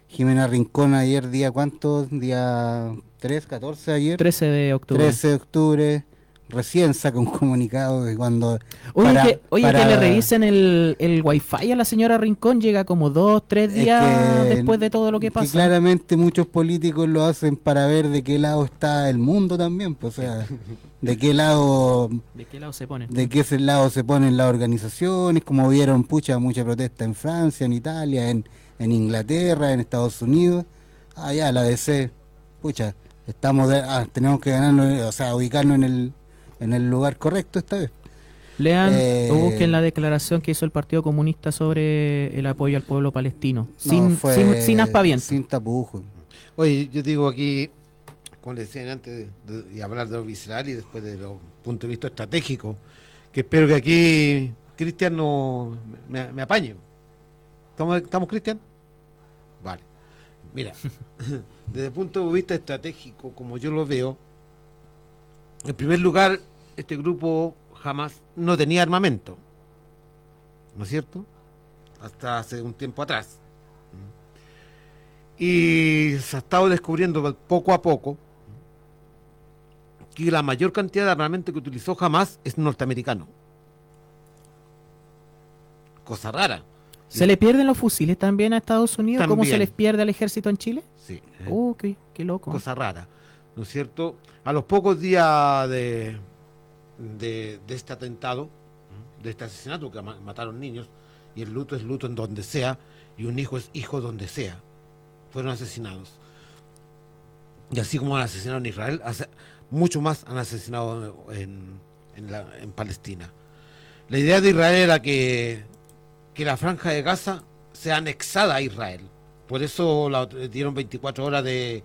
Jimena Rincón ayer día cuánto día 3 14 ayer 13 de octubre. 13 de octubre recién saca un comunicado de cuando Oye, para- que, oye para- que le revisen el, el wifi a la señora Rincón, llega como dos, tres Es días que- después de todo lo que pasa. claramente muchos políticos lo hacen para ver de qué lado está el mundo también, pues, o sea, de qué lado ¿De qué lado se pone? de qué ese lado se ponen las organizaciones, como vieron pucha mucha protesta en Francia, en Italia, en, en Inglaterra, en Estados Unidos. Ah, ya, la DC, pucha, estamos de- ah, tenemos que ganarnos, o sea, ubicarnos en el en el lugar correcto esta vez. Lean Eh, o busquen la declaración que hizo el Partido Comunista sobre el apoyo al pueblo palestino. No, sin, fue sin, sin aspaviento. Sin tapujos. Oye, yo digo aquí, como le decían antes de, de hablar de lo visceral y después de los puntos de vista estratégicos, que espero que aquí Cristian no me, me apañe. ¿Estamos, ¿estamos Cristian? Vale. Mira, desde el punto de vista estratégico, como yo lo veo, en primer lugar, este grupo jamás no tenía armamento. ¿No es cierto? Hasta hace un tiempo atrás. Y se ha estado descubriendo poco a poco que la mayor cantidad de armamento que utilizó jamás es norteamericano. Cosa rara. ¿Se le pierden los fusiles también a Estados Unidos? ¿Cómo se les pierde al ejército en Chile? Sí. ¿eh? Uh, qué, qué loco. cosa rara, ¿no es cierto? A los pocos días de, de, de este atentado, de este asesinato que ma- mataron niños, y el luto es luto en donde sea, y un hijo es hijo donde sea, fueron asesinados. Y así como han asesinado en Israel, mucho más han asesinado en, en Palestina. La idea de Israel era que, que la franja de Gaza sea anexada a Israel. Por eso la, dieron 24 horas de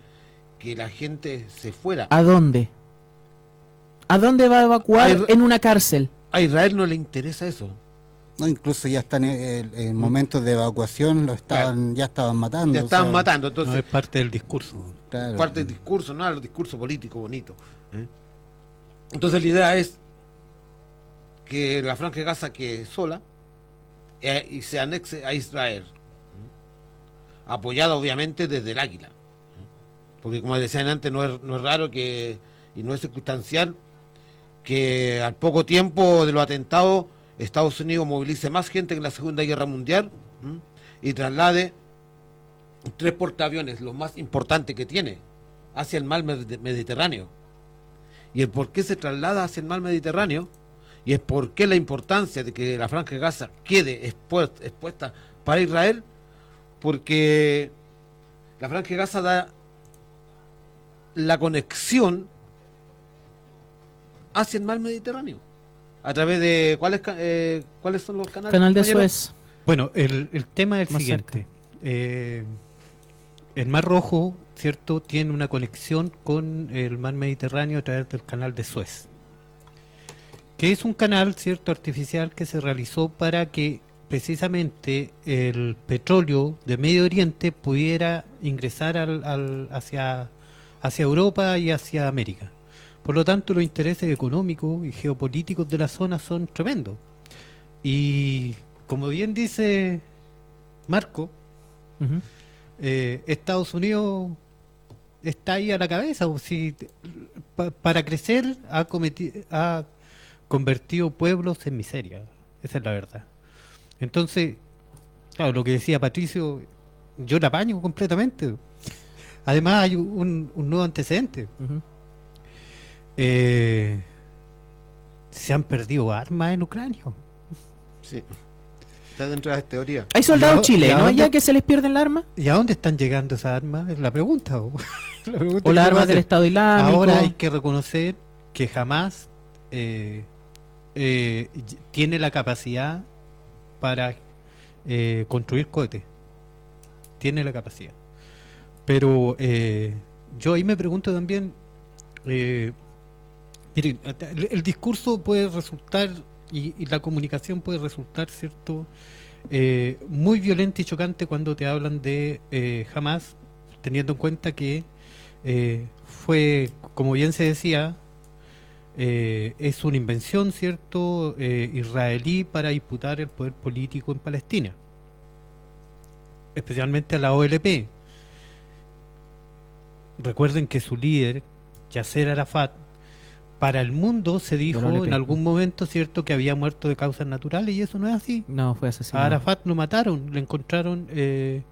que la gente se fuera. ¿A dónde? ¿A dónde va a evacuar en una cárcel? A Israel no le interesa eso. No, incluso ya están en, en momentos de evacuación, lo estaban, ya estaban matando. Ya o estaban sea, matando. No Entonces, es parte del discurso. claro. parte del discurso, no el discurso político bonito. ¿eh? Entonces la idea es que la franja de Gaza quede sola eh, y se anexe a Israel. ¿eh? Apoyada obviamente desde el águila. ¿eh? Porque como decían antes, no es, no es raro que, y no es circunstancial, que al poco tiempo de los atentados Estados Unidos movilice más gente que en la Segunda Guerra Mundial y traslade tres portaaviones, lo más importante que tiene, hacia el mar Med- Mediterráneo. Y el por qué se traslada hacia el mar Mediterráneo, y es por qué la importancia de que la franja de Gaza quede expu- expuesta para Israel, porque la franja de Gaza da la conexión hacia el mar Mediterráneo. A través de cuáles eh, cuáles son los canales. Canal de? Suez. Bueno, el, el tema es el Más siguiente. Eh, el Mar Rojo, ¿cierto?, tiene una conexión con el Mar Mediterráneo a través del canal de Suez. que es un canal cierto artificial que se realizó para que precisamente el petróleo de Medio Oriente pudiera ingresar al, al- hacia, hacia Europa y hacia América. Por lo tanto, los intereses económicos y geopolíticos de la zona son tremendos. Y como bien dice Marco, eh, Estados Unidos está ahí a la cabeza. o si, pa- para crecer ha, cometi- ha convertido pueblos en miseria. Esa es la verdad. Entonces, claro, lo que decía Patricio, yo la apaño completamente. Además hay un, un nuevo antecedente. Eh, se han perdido armas en Ucrania. Sí. Está dentro de las teorías. ¿Hay soldados chilenos ya que se les pierden las armas? ¿Y a dónde están llegando esas armas? Es la pregunta. o. La pregunta ¿O que las armas del Estado Islámico? Ahora hay que reconocer que jamás eh, eh, tiene la capacidad para eh, construir cohetes. Tiene la capacidad. Pero eh, yo ahí me pregunto también, eh, miren, el, discurso puede resultar y, la comunicación puede resultar, ¿cierto? Eh, muy violenta y chocante cuando te hablan de eh, Hamas, teniendo en cuenta que eh, fue, como bien se decía, eh, es una invención, ¿cierto?, israelí para disputar el poder político en Palestina, especialmente a la OLP. Recuerden que su líder, Yasser Arafat, para el mundo se dijo en algún momento, ¿cierto?, que había muerto de causas naturales y eso no es así. No, fue A asesinado. Arafat lo mataron, le encontraron, eh,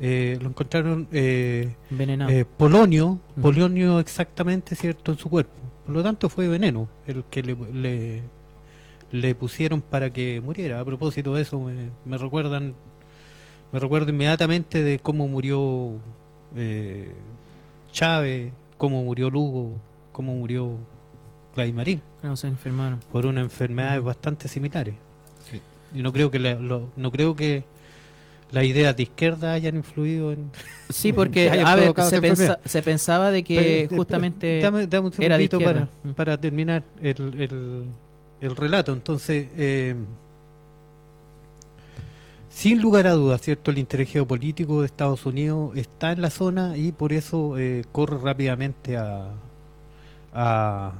eh, lo encontraron eh, eh, polonio, polonio exactamente cierto en su cuerpo. Por lo tanto fue veneno el que le, le, le pusieron para que muriera. A propósito de eso, me, me recuerdan, me recuerdo inmediatamente de cómo murió eh, Chávez, cómo murió Lugo, cómo murió Marín no se enfermaron. por unas enfermedades bastante similares. Sí. Y no creo que la- lo- no creo que las ideas de izquierda hayan influido en Sí, porque a ver, se, esa pensa- enfermedad. se pensaba de que Pero, justamente dame, dame un era de para, para terminar el, el, el relato. Entonces, eh, sin lugar a dudas, ¿cierto? El interés geopolítico de Estados Unidos está en la zona y por eso eh, corre rápidamente a, a,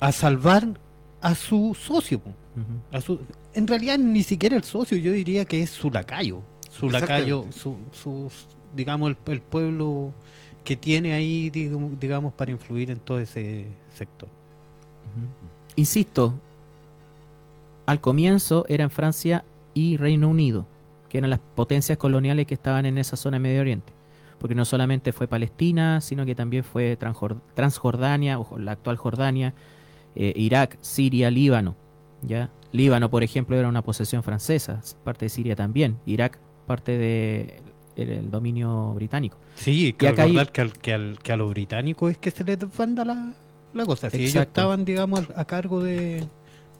a salvar a su socio. A su- en realidad ni siquiera el socio, yo diría que es su lacayo. Su lacayo, su, su- digamos, el, el pueblo que tiene ahí, digamos, para influir en todo ese sector. Insisto, al comienzo eran Francia y Reino Unido, que eran las potencias coloniales que estaban en esa zona de Medio Oriente. Porque no solamente fue Palestina, sino que también fue Transjor- Transjordania, o la actual Jordania, eh, Irak, Siria, Líbano. ¿ya? Líbano, por ejemplo, era una posesión francesa, parte de Siria también. Irak, parte del dominio británico. Sí, que Y acá hay- recordar que, al, que, al- que a los británicos es que se les desbanda la, la cosa. Si ellos estaban, digamos, a, a cargo de,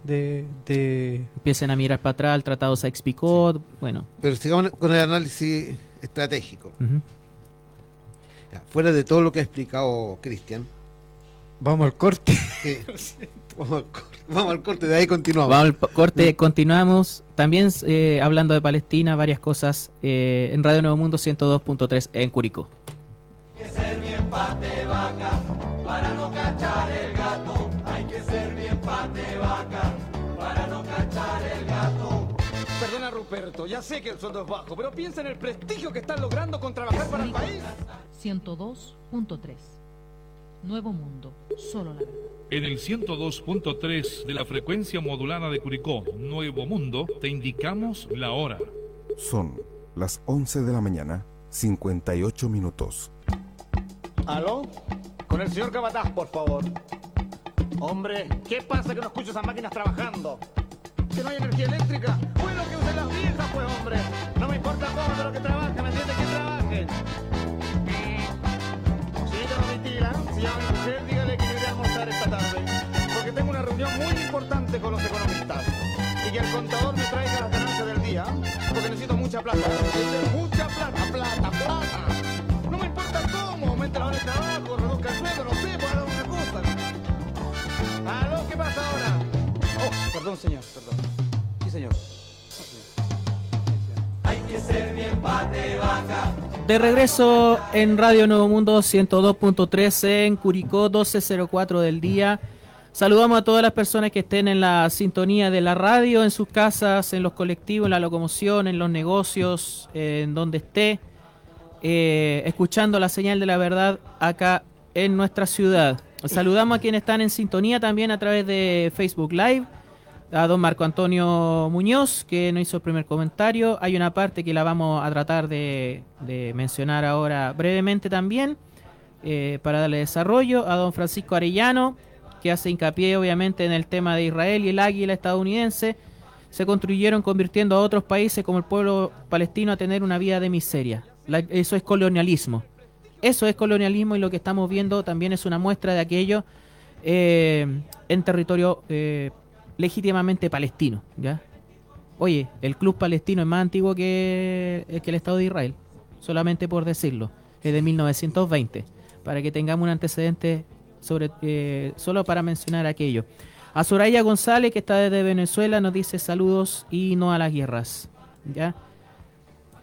de, de- Empiecen a mirar para atrás el Tratado Sykes-Picot, bueno. Pero sigamos con el análisis estratégico. Ya, Fuera de todo lo que ha explicado Cristian, Vamos al corte. que- vamos, al corte, vamos al corte, de ahí continuamos. Vamos al corte, continuamos. También eh, hablando de Palestina, varias cosas eh, en Radio Nuevo Mundo 102.3 en Curicó. Perdona, Ruperto, ya sé que el sueldo es bajo, pero piensa en el prestigio que están logrando con trabajar para el país. 102.3. Nuevo Mundo, solo la verdad. En el 102.3 de la frecuencia modulada de Curicó, Nuevo Mundo, te indicamos la hora. Son las 11 de la mañana, 58 minutos. ¿Aló? Con el señor Cabataz, por favor. Hombre, ¿qué pasa que no escucho esas máquinas trabajando? ¿Que no hay energía eléctrica? Bueno, que usen las viejas, pues, hombre. No me importa cómo, pero que trabajen, ¿me entiendes? Que trabajen. Si a dígale que iré a almorzar esta tarde. Porque tengo una reunión muy importante con los economistas. Y que el contador me traiga las ganancias del día. Porque necesito mucha plata. Mucha plata, plata, plata. No me importa cómo, aumente la hora de trabajo, reduzca el sueldo, no sé, por alguna cosa. ¿Aló? Perdón, señor, perdón. Sí, señor. De regreso en Radio Nuevo Mundo 102.13 en Curicó 1204 del día. Saludamos a todas las personas que estén en la sintonía de la radio, en sus casas, en los colectivos, en la locomoción, en los negocios, en donde esté, eh, escuchando la señal de la verdad acá en nuestra ciudad. Saludamos a quienes están en sintonía también a través de Facebook Live a don Marco Antonio Muñoz, que nos hizo el primer comentario. Hay una parte que la vamos a tratar de, mencionar ahora brevemente también, eh, para darle desarrollo. A don Francisco Arellano, que hace hincapié obviamente en el tema de Israel y el águila estadounidense. Se construyeron convirtiendo a otros países como el pueblo palestino a tener una vida de miseria. Eso es colonialismo. Eso es colonialismo y lo que estamos viendo también es una muestra de aquello eh, en territorio eh, legítimamente palestino. ¿ya? Oye, el club palestino es más antiguo que, eh, el Estado de Israel, solamente por decirlo, es de 1920, para que tengamos un antecedente sobre eh, solo para mencionar aquello. A Soraya González, que está desde Venezuela, nos dice saludos y no a las guerras. ¿ya?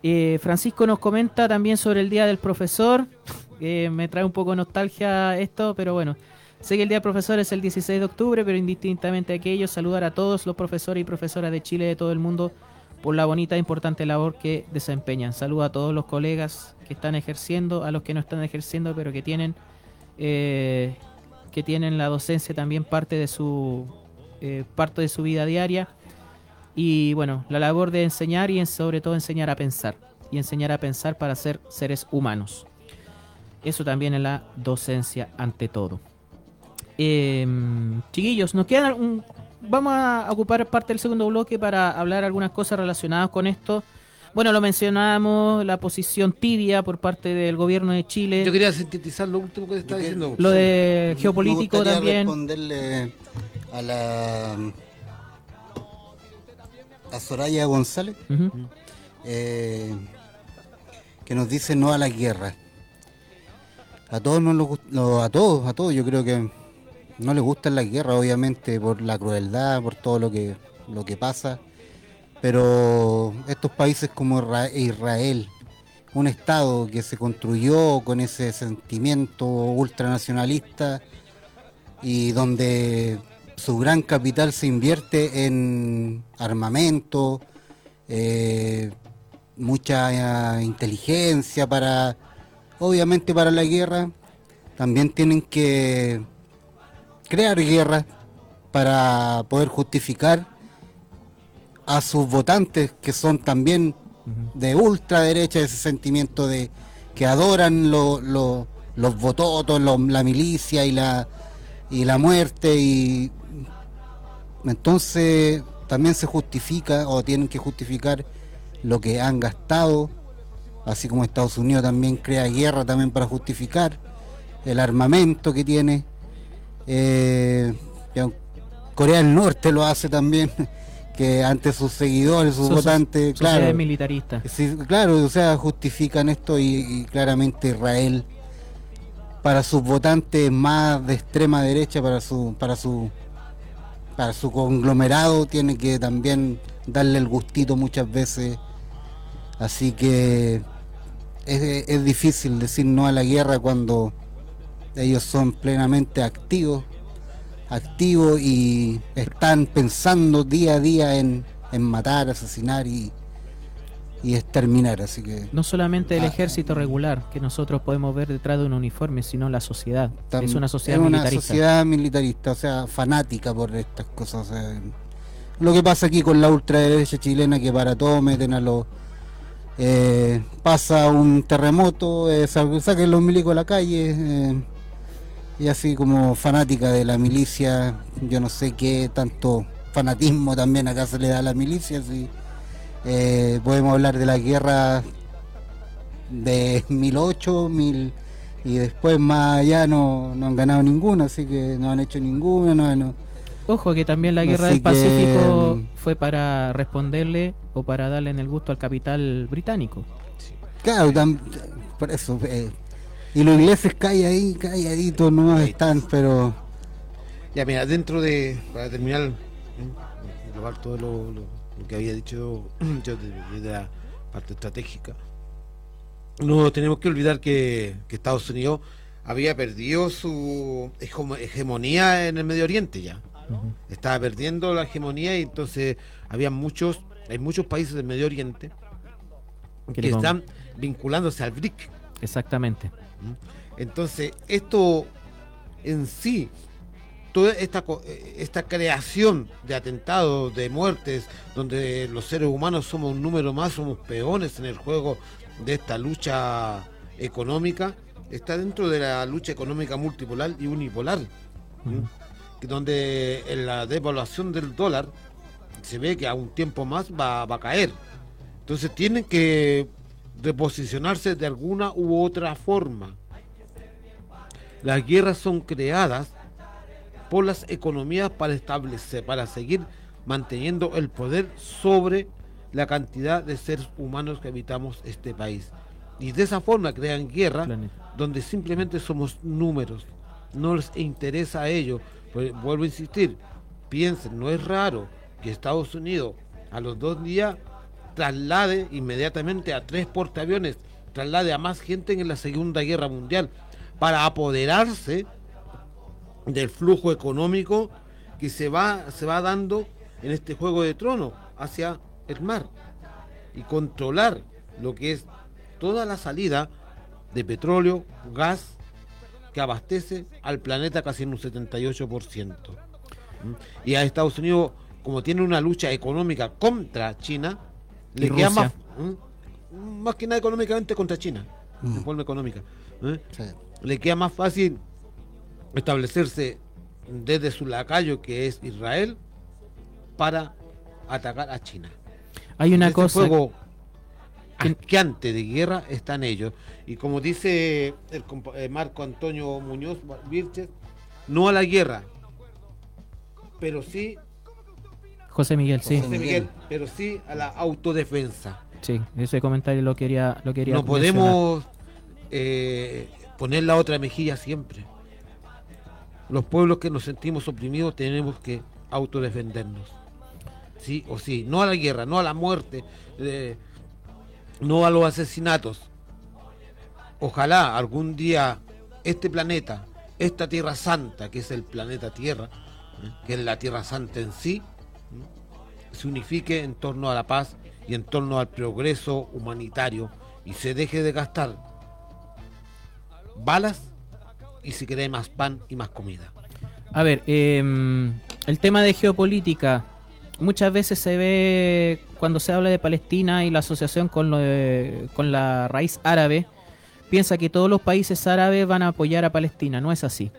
Eh, Francisco nos comenta también sobre el Día del Profesor. Me trae un poco nostalgia esto, pero bueno. Sé que el Día del Profesor es el 16 de octubre, pero indistintamente aquello, saludar a todos los profesores y profesoras de Chile y de todo el mundo por la bonita e importante labor que desempeñan. Saludo a todos los colegas que están ejerciendo, a los que no están ejerciendo, pero que tienen, eh, que tienen la docencia también parte de su eh, parte de su vida diaria. Y bueno, la labor de enseñar y sobre todo enseñar a pensar. Y enseñar a pensar para ser seres humanos. Eso también es la docencia ante todo. Eh, chiquillos, nos quedan un- vamos a ocupar parte del segundo bloque para hablar algunas cosas relacionadas con esto. Bueno, lo mencionábamos, la posición tibia por parte del gobierno de Chile. Yo quería sintetizar lo último que está diciendo. Lo de Me geopolítico gustaría también. responderle a la a Soraya González eh, que nos dice no a la guerra. A todos nos lo a todos, a todos yo creo que no les gusta la guerra, obviamente por la crueldad, por todo lo que lo que pasa. Pero estos países como Isra- Israel, un estado que se construyó con ese sentimiento ultranacionalista y donde su gran capital se invierte en armamento, eh, mucha eh, inteligencia para, obviamente para la guerra, también tienen que crear guerra para poder justificar a sus votantes que son también de ultraderecha, ese sentimiento de que adoran lo- lo- los vototos, lo- la milicia y la, y la muerte y entonces también se justifica o tienen que justificar lo que han gastado, así como Estados Unidos también crea guerra también para justificar el armamento que tiene. Eh, Corea del Norte lo hace también, que ante sus seguidores, sus votantes, claro, militaristas. Sí, claro, o sea, justifican esto y, y claramente Israel para sus votantes más de extrema derecha, para su, para su, para su conglomerado tiene que también darle el gustito muchas veces. Así que es, es difícil decir no a la guerra cuando ellos son plenamente activos, activos y están pensando día a día en, en matar, asesinar y, y exterminar. Así que No solamente el Ah. ejército regular que nosotros podemos ver detrás de un uniforme, sino la sociedad. Es una sociedad es una militarista. sociedad militarista, o sea, fanática por estas cosas. o sea, lo que pasa aquí con la ultraderecha chilena, que para todo meten a los. eh, pasa un terremoto, eh, sa- saquen los milicos a la calle, eh, y así como fanática de la milicia, yo no sé qué tanto fanatismo también acá se le da a la milicia. Si, eh, podemos hablar de la guerra de 1008, 1000 y después más allá no, no han ganado ninguna, así que no han hecho ninguna, no, no- Ojo que también la guerra Así del Pacífico que- fue para responderle o para darle en el gusto al capital británico. Claro, tam- por eso. eh, y los ingleses calladí, calladitos no están, pero Ya, mira, dentro de. Para terminar, ¿eh? global todo lo, lo- lo que había dicho yo de, de la parte estratégica. No tenemos que olvidar que, que Estados Unidos había perdido su hegemo- hegemonía en el Medio Oriente ya. Estaba perdiendo la hegemonía y entonces había muchos, hay muchos países del Medio Oriente Que están vinculándose al BRIC. Exactamente. Entonces, esto en sí, toda esta, eh, esta creación de atentados, de muertes, donde los seres humanos somos un número más, somos peones en el juego de esta lucha económica, está dentro de la lucha económica multipolar y unipolar, ¿m? Que donde en la devaluación del dólar se ve que a un tiempo más va, va a caer. Entonces tienen que reposicionarse de alguna u otra forma. Las guerras son creadas por las economías para establecer, para seguir manteniendo el poder sobre la cantidad de seres humanos que habitamos este país. Y de esa forma crean guerra donde simplemente somos números. No les interesa a ellos. Pues, vuelvo a insistir, piensen, no es raro que Estados Unidos a los dos días traslade inmediatamente a tres portaaviones, traslade a más gente en la Segunda Guerra Mundial para apoderarse del flujo económico que se va, se va dando en este juego de trono hacia el mar y controlar lo que es toda la salida de petróleo, gas que abastece al planeta casi en un 78%. ¿Mm? Y a Estados Unidos, como tiene una lucha económica contra China, le queda más, ¿Mm? más que nada económicamente contra China, de forma económica. ¿eh? Le queda más fácil establecerse desde su lacayo que es Israel para atacar a China. Hay una Ese cosa juego asqueante de guerra están ellos. Y como dice el eh, Marco Antonio Muñoz Virches, no a la guerra, pero sí, José Miguel, sí. José Miguel, pero sí a la autodefensa. Sí, ese comentario lo quería, lo quería No podemos eh, poner la otra mejilla siempre. Los pueblos que nos sentimos oprimidos tenemos que autodefendernos. Sí o sí. No a la guerra, no a la muerte, eh, no a los asesinatos. Ojalá algún día este planeta, esta Tierra Santa, que es el planeta Tierra, ¿eh? que es la Tierra Santa en sí. Se unifique en torno a la paz y en torno al progreso humanitario y se deje de gastar balas y se cree más pan y más comida. A ver, em, el tema de geopolítica muchas veces se ve cuando se habla de Palestina y la asociación con, con la raíz árabe, piensa que todos los países árabes van a apoyar a Palestina. No es así.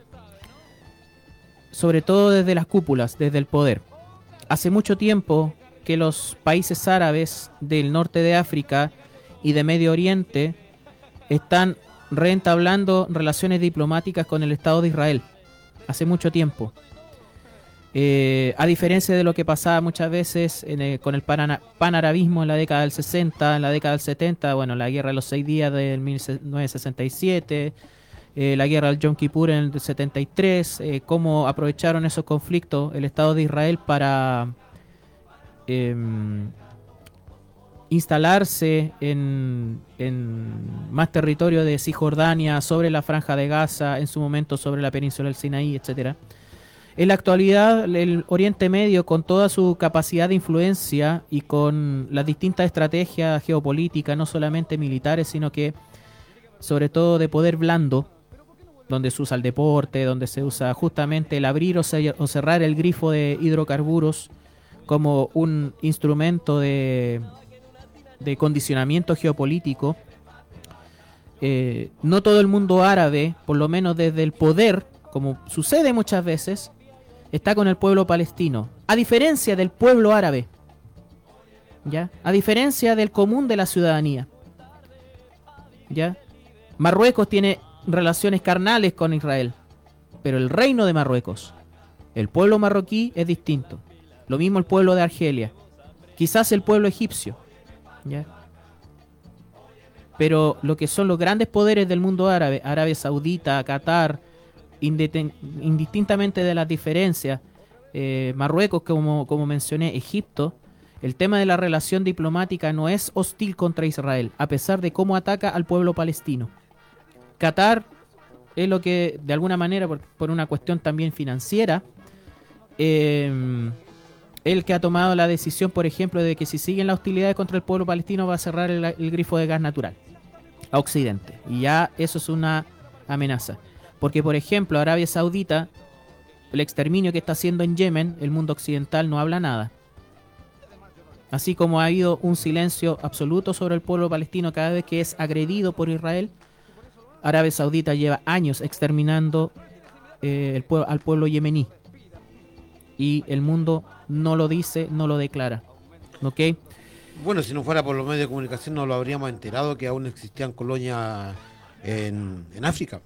Sobre todo desde las cúpulas, desde el poder. Hace mucho tiempo que los países árabes del norte de África y de Medio Oriente están reentablando relaciones diplomáticas con el Estado de Israel. Hace mucho tiempo. Eh, a diferencia de lo que pasaba muchas veces en el- con el pana- panarabismo en la década del 60, en la década del 70, bueno, la guerra de los seis días del 1967, eh, la guerra del Yom Kippur en el 73, eh, cómo aprovecharon esos conflictos el Estado de Israel para em, instalarse en, en más territorio de Cisjordania, sobre la franja de Gaza, en su momento sobre la península del Sinaí, etcétera. En la actualidad, el Oriente Medio, con toda su capacidad de influencia y con las distintas estrategias geopolíticas, no solamente militares, sino que sobre todo de poder blando, donde se usa el deporte, donde se usa justamente el abrir o, ce- o cerrar el grifo de hidrocarburos como un instrumento de, de condicionamiento geopolítico. Eh, no todo el mundo árabe, por lo menos desde el poder, como sucede muchas veces, está con el pueblo palestino. A diferencia del pueblo árabe. ¿Ya? A diferencia del común de la ciudadanía. ¿Ya? Marruecos tiene relaciones carnales con Israel. Pero el reino de Marruecos, el pueblo marroquí es distinto. Lo mismo el pueblo de Argelia. Quizás el pueblo egipcio. ¿Ya? Pero lo que son los grandes poderes del mundo árabe, Arabia Saudita, Qatar, indistintamente de las diferencias, eh, Marruecos, como, como mencioné, Egipto, el tema de la relación diplomática no es hostil contra Israel, a pesar de cómo ataca al pueblo palestino. Qatar es lo que, de alguna manera, por, una cuestión también financiera, eh, el que ha tomado la decisión, por ejemplo, de que si siguen las hostilidades contra el pueblo palestino va a cerrar el, el grifo de gas natural a Occidente. Y ya eso es una amenaza. Porque, por ejemplo, Arabia Saudita, el exterminio que está haciendo en Yemen, el mundo occidental no habla nada. Así como ha habido un silencio absoluto sobre el pueblo palestino cada vez que es agredido por Israel, Arabia Saudita lleva años exterminando eh, el pue- al pueblo yemení. Y el mundo no lo dice, no lo declara. ¿Ok? Bueno, si no fuera por los medios de comunicación no lo habríamos enterado que aún existían colonias en, en África.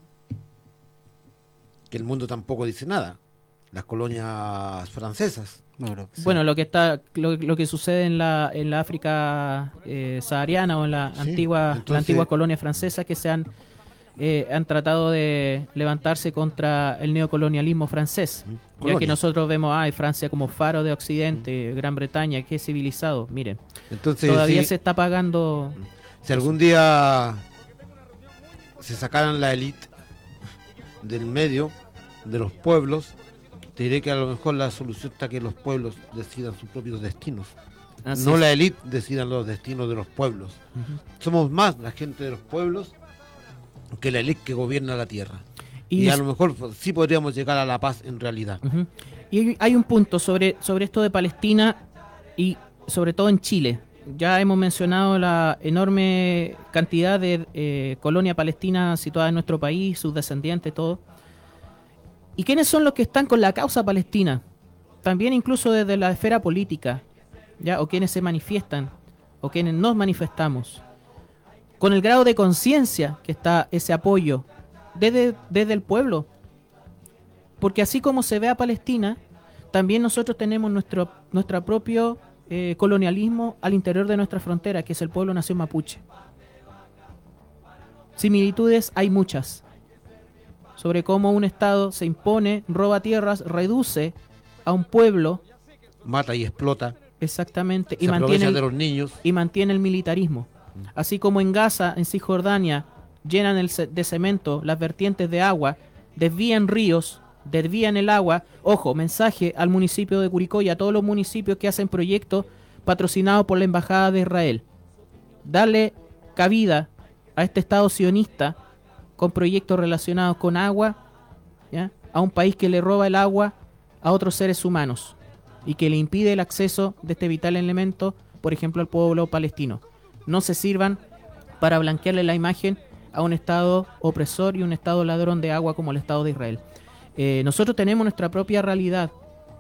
Que el mundo tampoco dice nada. Las colonias francesas. Bueno, lo que está, lo, lo que sucede en la, en la África eh, sahariana o en la Sí, antigua, la antigua colonia francesa que se han, eh, han tratado de levantarse contra el neocolonialismo francés. Ya que nosotros vemos a Francia como faro de Occidente, Gran Bretaña, que es civilizado. Miren, Entonces, todavía si- se está pagando. Si algún día se sacaran la élite del medio, de los pueblos, te diré que a lo mejor la solución está que los pueblos decidan sus propios destinos. Así no es. la élite decidan los destinos de los pueblos. Somos más la gente de los pueblos que la élite que gobierna la tierra. Y Y, a lo mejor sí podríamos llegar a la paz en realidad. Y hay- hay un punto sobre, sobre esto de Palestina y sobre todo en Chile. Ya hemos mencionado la enorme cantidad de eh, colonia palestina situada en nuestro país, sus descendientes, todo. ¿Y quiénes son los que están con la causa palestina? También incluso desde la esfera política, ¿ya? O quienes se manifiestan, o quienes nos manifestamos. Con el grado de conciencia que está ese apoyo desde, desde el pueblo, porque así como se ve a Palestina, también nosotros tenemos nuestro nuestra propio eh, colonialismo al interior de nuestra frontera, que es el pueblo nación mapuche. Similitudes hay muchas sobre cómo un Estado se impone, roba tierras, reduce a un pueblo Mata y explota. exactamente y mantiene, el, de los niños. y mantiene el militarismo. Así como en Gaza, en Cisjordania, llenan el de cemento las vertientes de agua, desvían ríos, desvían el agua. Ojo, mensaje al municipio de Curicó y a todos los municipios que hacen proyectos patrocinados por la Embajada de Israel. Darle cabida a este Estado sionista con proyectos relacionados con agua, a un país que le roba el agua a otros seres humanos y que le impide el acceso de este vital elemento, por ejemplo, al pueblo palestino. No se sirvan para blanquearle la imagen a un Estado opresor y un Estado ladrón de agua como el Estado de Israel. Eh, nosotros tenemos nuestra propia realidad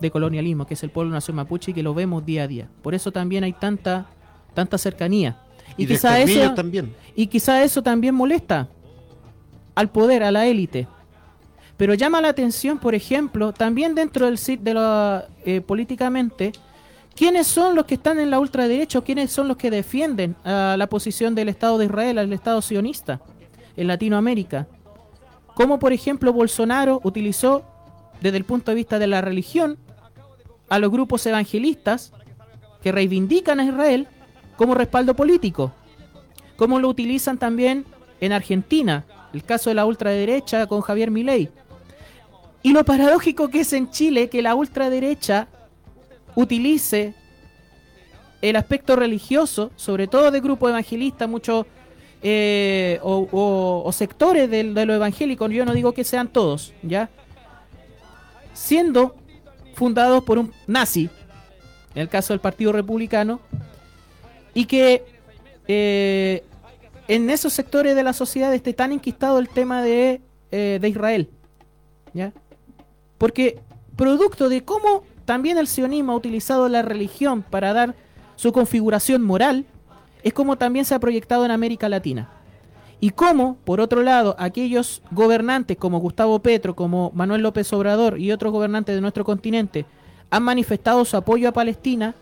de colonialismo, que es el pueblo nación mapuche, y que lo vemos día a día. Por eso también hay tanta, tanta cercanía. Y, quizá eso, también. y quizá eso también molesta al poder, a la élite. Pero llama la atención, por ejemplo, también dentro del de lo eh, políticamente, quiénes son los que están en la ultraderecha o quiénes son los que defienden la posición del Estado de Israel, al Estado sionista en Latinoamérica. Como por ejemplo Bolsonaro utilizó desde el punto de vista de la religión a los grupos evangelistas que reivindican a Israel como respaldo político. Como lo utilizan también en Argentina, el caso de la ultraderecha con Javier Milei. Y lo paradójico que es en Chile que la ultraderecha utilice el aspecto religioso, sobre todo de grupos evangelistas, muchos eh, o, sectores del- de, lo evangélico, yo no digo que sean todos, ¿ya? Siendo fundados por un nazi, en el caso del Partido Republicano, y que eh, en esos sectores de la sociedad esté tan enquistado el tema de, eh, de Israel. ¿ya? Porque producto de cómo también el sionismo ha utilizado la religión para dar su configuración moral, es como también se ha proyectado en América Latina. Y cómo, por otro lado, aquellos gobernantes como Gustavo Petro, como Manuel López Obrador y otros gobernantes de nuestro continente han manifestado su apoyo a Palestina,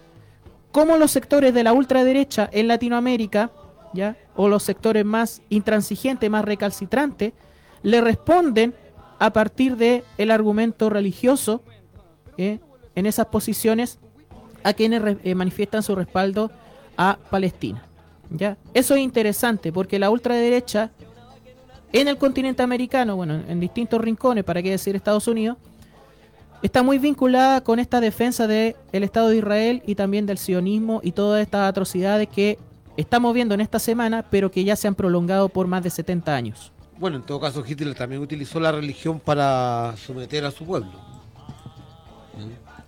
como los sectores de la ultraderecha en Latinoamérica, ¿ya? o los sectores más intransigentes, más recalcitrantes, le responden a partir de el argumento religioso ¿eh? En esas posiciones a quienes eh, manifiestan su respaldo a Palestina. ¿ya? Eso es interesante porque la ultraderecha en el continente americano, bueno, en distintos rincones, para qué decir Estados Unidos, está muy vinculada con esta defensa del Estado de Israel y también del sionismo y todas estas atrocidades que estamos viendo en esta semana, pero que ya se han prolongado por más de 70 años. Bueno, en todo caso Hitler también utilizó la religión para someter a su pueblo.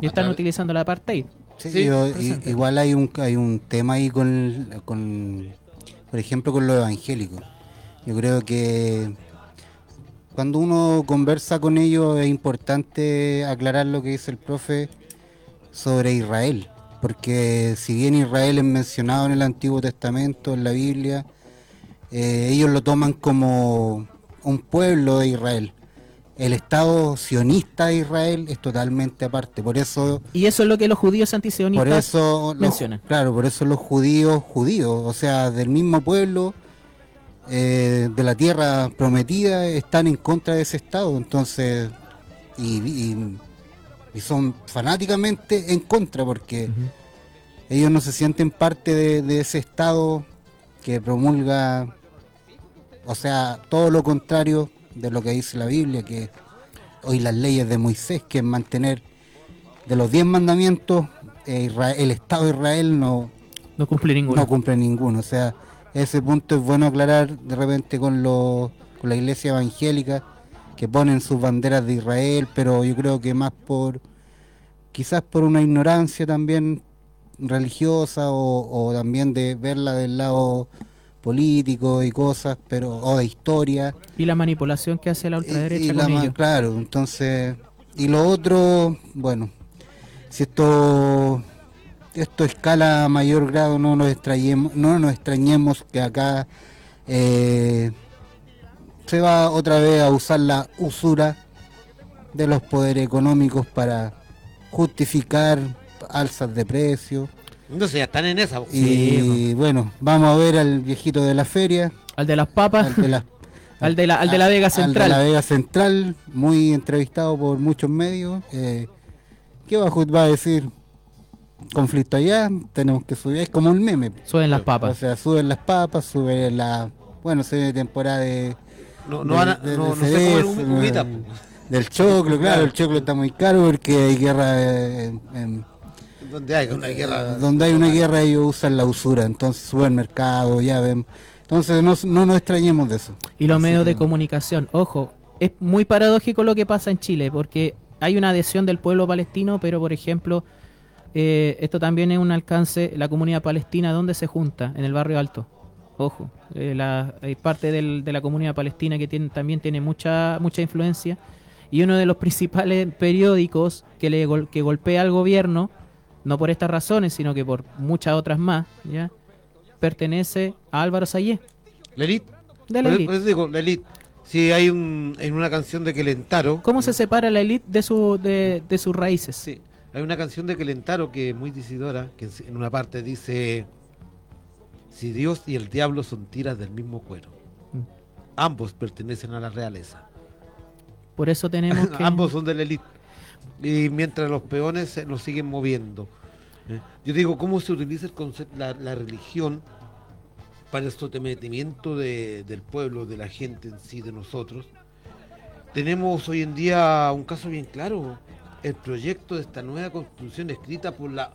Y están utilizando la apartheid. Sí, yo- igual hay un hay un tema ahí con, con por ejemplo con lo evangélico. Yo creo que cuando uno conversa con ellos es importante aclarar lo que dice el profe sobre Israel, porque si bien Israel es mencionado en el Antiguo Testamento, en la Biblia, eh, ellos lo toman como un pueblo de Israel. El Estado sionista de Israel es totalmente aparte, por eso Y eso es lo que los judíos por antisionistas eso, los, mencionan. claro, por eso los judíos, judíos, o sea, del mismo pueblo, eh, de la tierra prometida, están en contra de ese Estado. Entonces, y, y- y son fanáticamente en contra porque ellos no se sienten parte de, de ese Estado que promulga, o sea, todo lo contrario de lo que dice la Biblia, que hoy las leyes de Moisés, que es mantener de los diez mandamientos, eh, el Estado de Israel no, No cumple ninguno. no cumple ninguno. O sea, ese punto es bueno aclarar de repente con, los con la iglesia evangélica que ponen sus banderas de Israel, pero yo creo que más por, quizás por una ignorancia también religiosa o, o también de verla del lado político y cosas, pero o de historia. Y la manipulación que hace la ultraderecha Y- con ellos. Claro, entonces, y lo otro, bueno, si esto esto escala a mayor grado, no nos extrañemos, no nos extrañemos que acá eh, se va otra vez a usar la usura de los poderes económicos para justificar alzas de precios. Entonces ya están en esa. Y bueno, vamos a ver al viejito de la feria, Al de las papas, al de la, al de la, al de la Vega al de Central. la Vega Central, muy entrevistado por muchos medios. Eh, ¿Qué va, a- va a decir? Conflicto allá, tenemos que subir, es como un meme. Suben las O papas. sea, suben las papas, sube la... Bueno, se viene temporada de... No, no, de- van a- de- no, hum- humita. eh, Del choclo, claro, el choclo está muy caro porque hay guerra eh, en- en, Donde hay una guerra. donde hay una guerra ellos usan la usura, entonces supermercado, ya ven. Entonces no, no nos extrañemos de eso. Y los Así medios de comunicación. Ojo, es muy paradójico lo que pasa en Chile, porque hay una adhesión del pueblo palestino, pero por ejemplo, eh, esto también es un alcance, la comunidad palestina, ¿dónde se junta? En el barrio alto. Ojo, eh, la, hay parte del- de la comunidad palestina que tiene, también tiene mucha, mucha influencia. Y uno de los principales periódicos que, le gol- que golpea al gobierno, no por estas razones, sino que por muchas otras más, ¿ya? pertenece a Álvaro Sayé, La elite. de la Por- élite. por eso digo, la elite. Si hay un, en una canción de Quelentaro. ¿Cómo se separa la élite de, su, de, de sus raíces? Sí, hay una canción de Quelentaro que es muy decidora, que en- una parte dice, si Dios y el diablo son tiras del mismo cuero, Mm. ambos pertenecen a la realeza, Por eso tenemos que... ambos son de la élite, y mientras los peones se los siguen moviendo. ¿Eh? Yo digo, ¿cómo se utiliza el concepto, la, la religión para el sometimiento de- del pueblo, de la gente en sí, de nosotros? Tenemos hoy en día un caso bien claro, el proyecto de esta nueva constitución escrita por la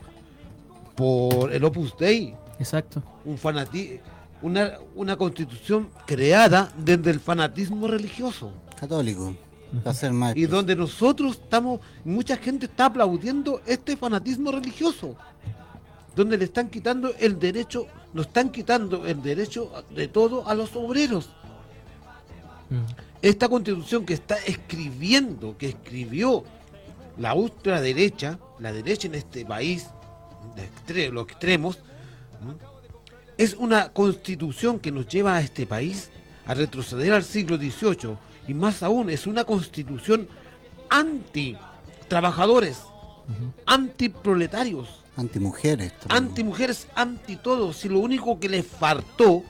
por el Opus Dei, Exacto. un fanati una, una constitución creada desde el fanatismo religioso Católico, más y donde nosotros estamos, mucha gente está aplaudiendo este fanatismo religioso, donde le están quitando el derecho, nos están quitando el derecho de todo a los obreros. Mm. Esta constitución que está escribiendo, que escribió la ultraderecha, la derecha en este país, de extre- los extremos, es una constitución que nos lleva a este país a retroceder al siglo XVIII y más aún es una constitución anti trabajadores, anti proletarios, antimujeres. anti mujeres, anti todo. Si lo único que les faltó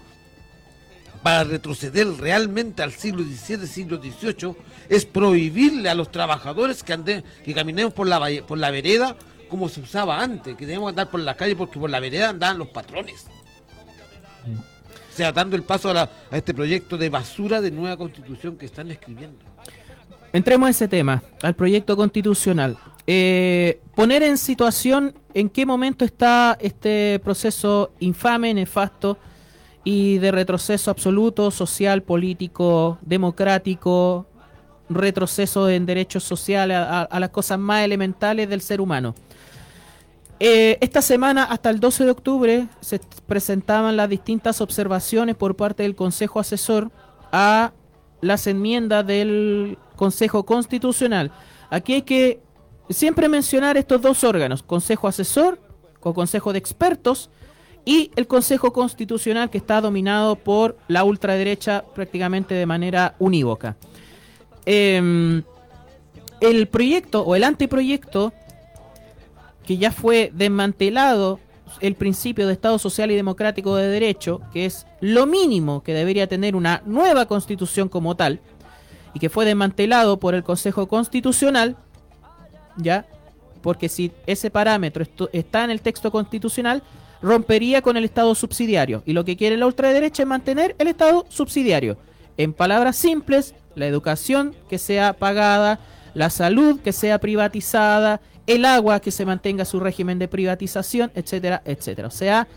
para retroceder realmente al siglo XVII, siglo XVIII, es prohibirle a los trabajadores que, anden, que caminemos por la, por la vereda como se usaba antes, que debemos andar por la calle porque por la vereda andaban los patrones. O sea, dando el paso a, este proyecto de basura de nueva constitución que están escribiendo. Entremos a ese tema, al proyecto constitucional. Eh, poner en situación en qué momento está este proceso infame, nefasto y de retroceso absoluto, social, político, democrático, retroceso en derechos sociales, a las cosas más elementales del ser humano. Eh, esta semana, hasta el 12 de octubre, se presentaban las distintas observaciones por parte del Consejo Asesor a las enmiendas del Consejo Constitucional. Aquí hay que siempre mencionar estos dos órganos, Consejo Asesor o Consejo de Expertos y el Consejo Constitucional que está dominado por la ultraderecha prácticamente de manera unívoca. Em, el proyecto o el anteproyecto que ya fue desmantelado el principio de Estado Social y Democrático de Derecho, que es lo mínimo que debería tener una nueva constitución como tal, y que fue desmantelado por el Consejo Constitucional, ¿ya? Porque si ese parámetro está en el texto constitucional, rompería con el Estado subsidiario. Y lo que quiere la ultraderecha es mantener el Estado subsidiario. En palabras simples, la educación que sea pagada, la salud que sea privatizada, el agua que se mantenga su régimen de privatización, etcétera, etcétera. O sea,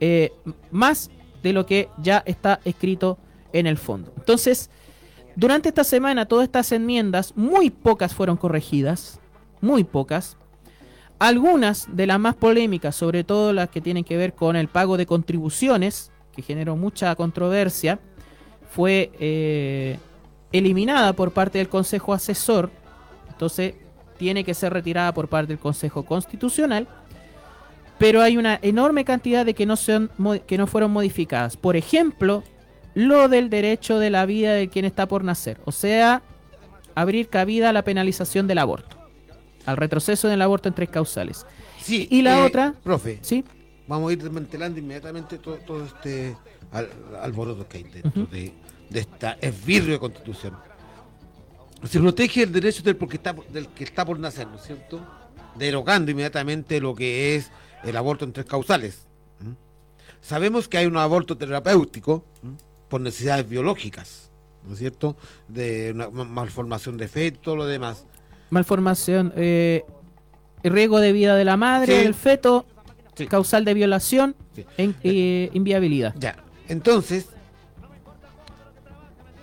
eh, más de lo que ya está escrito en el fondo. Entonces, durante esta semana, todas estas enmiendas, muy pocas fueron corregidas, muy pocas. Algunas de las más polémicas, sobre todo las que tienen que ver con el pago de contribuciones, que generó mucha controversia, fue eh, eliminada por parte del Consejo Asesor, entonces tiene que ser retirada por parte del Consejo Constitucional, pero hay una enorme cantidad de que no, son, que no fueron modificadas. Por ejemplo, lo del derecho de la vida de quien está por nacer, o sea, abrir cabida a la penalización del aborto, al retroceso del aborto en tres causales. Sí, Y la eh, otra, Profe, ¿sí? vamos a ir desmantelando inmediatamente todo, todo este al, alboroto que hay dentro de esta esbirrio de constitución. Se protege el derecho del, porque está, del que está por nacer, ¿no es cierto? Derogando inmediatamente lo que es el aborto en tres causales. Sabemos que hay un aborto terapéutico por necesidades biológicas, ¿no es cierto? De una ma- malformación de feto todo lo demás. malformación, eh, riesgo de vida de la madre, Sí. del feto, Sí. causal de violación, Sí. e eh, inviabilidad. Ya, entonces,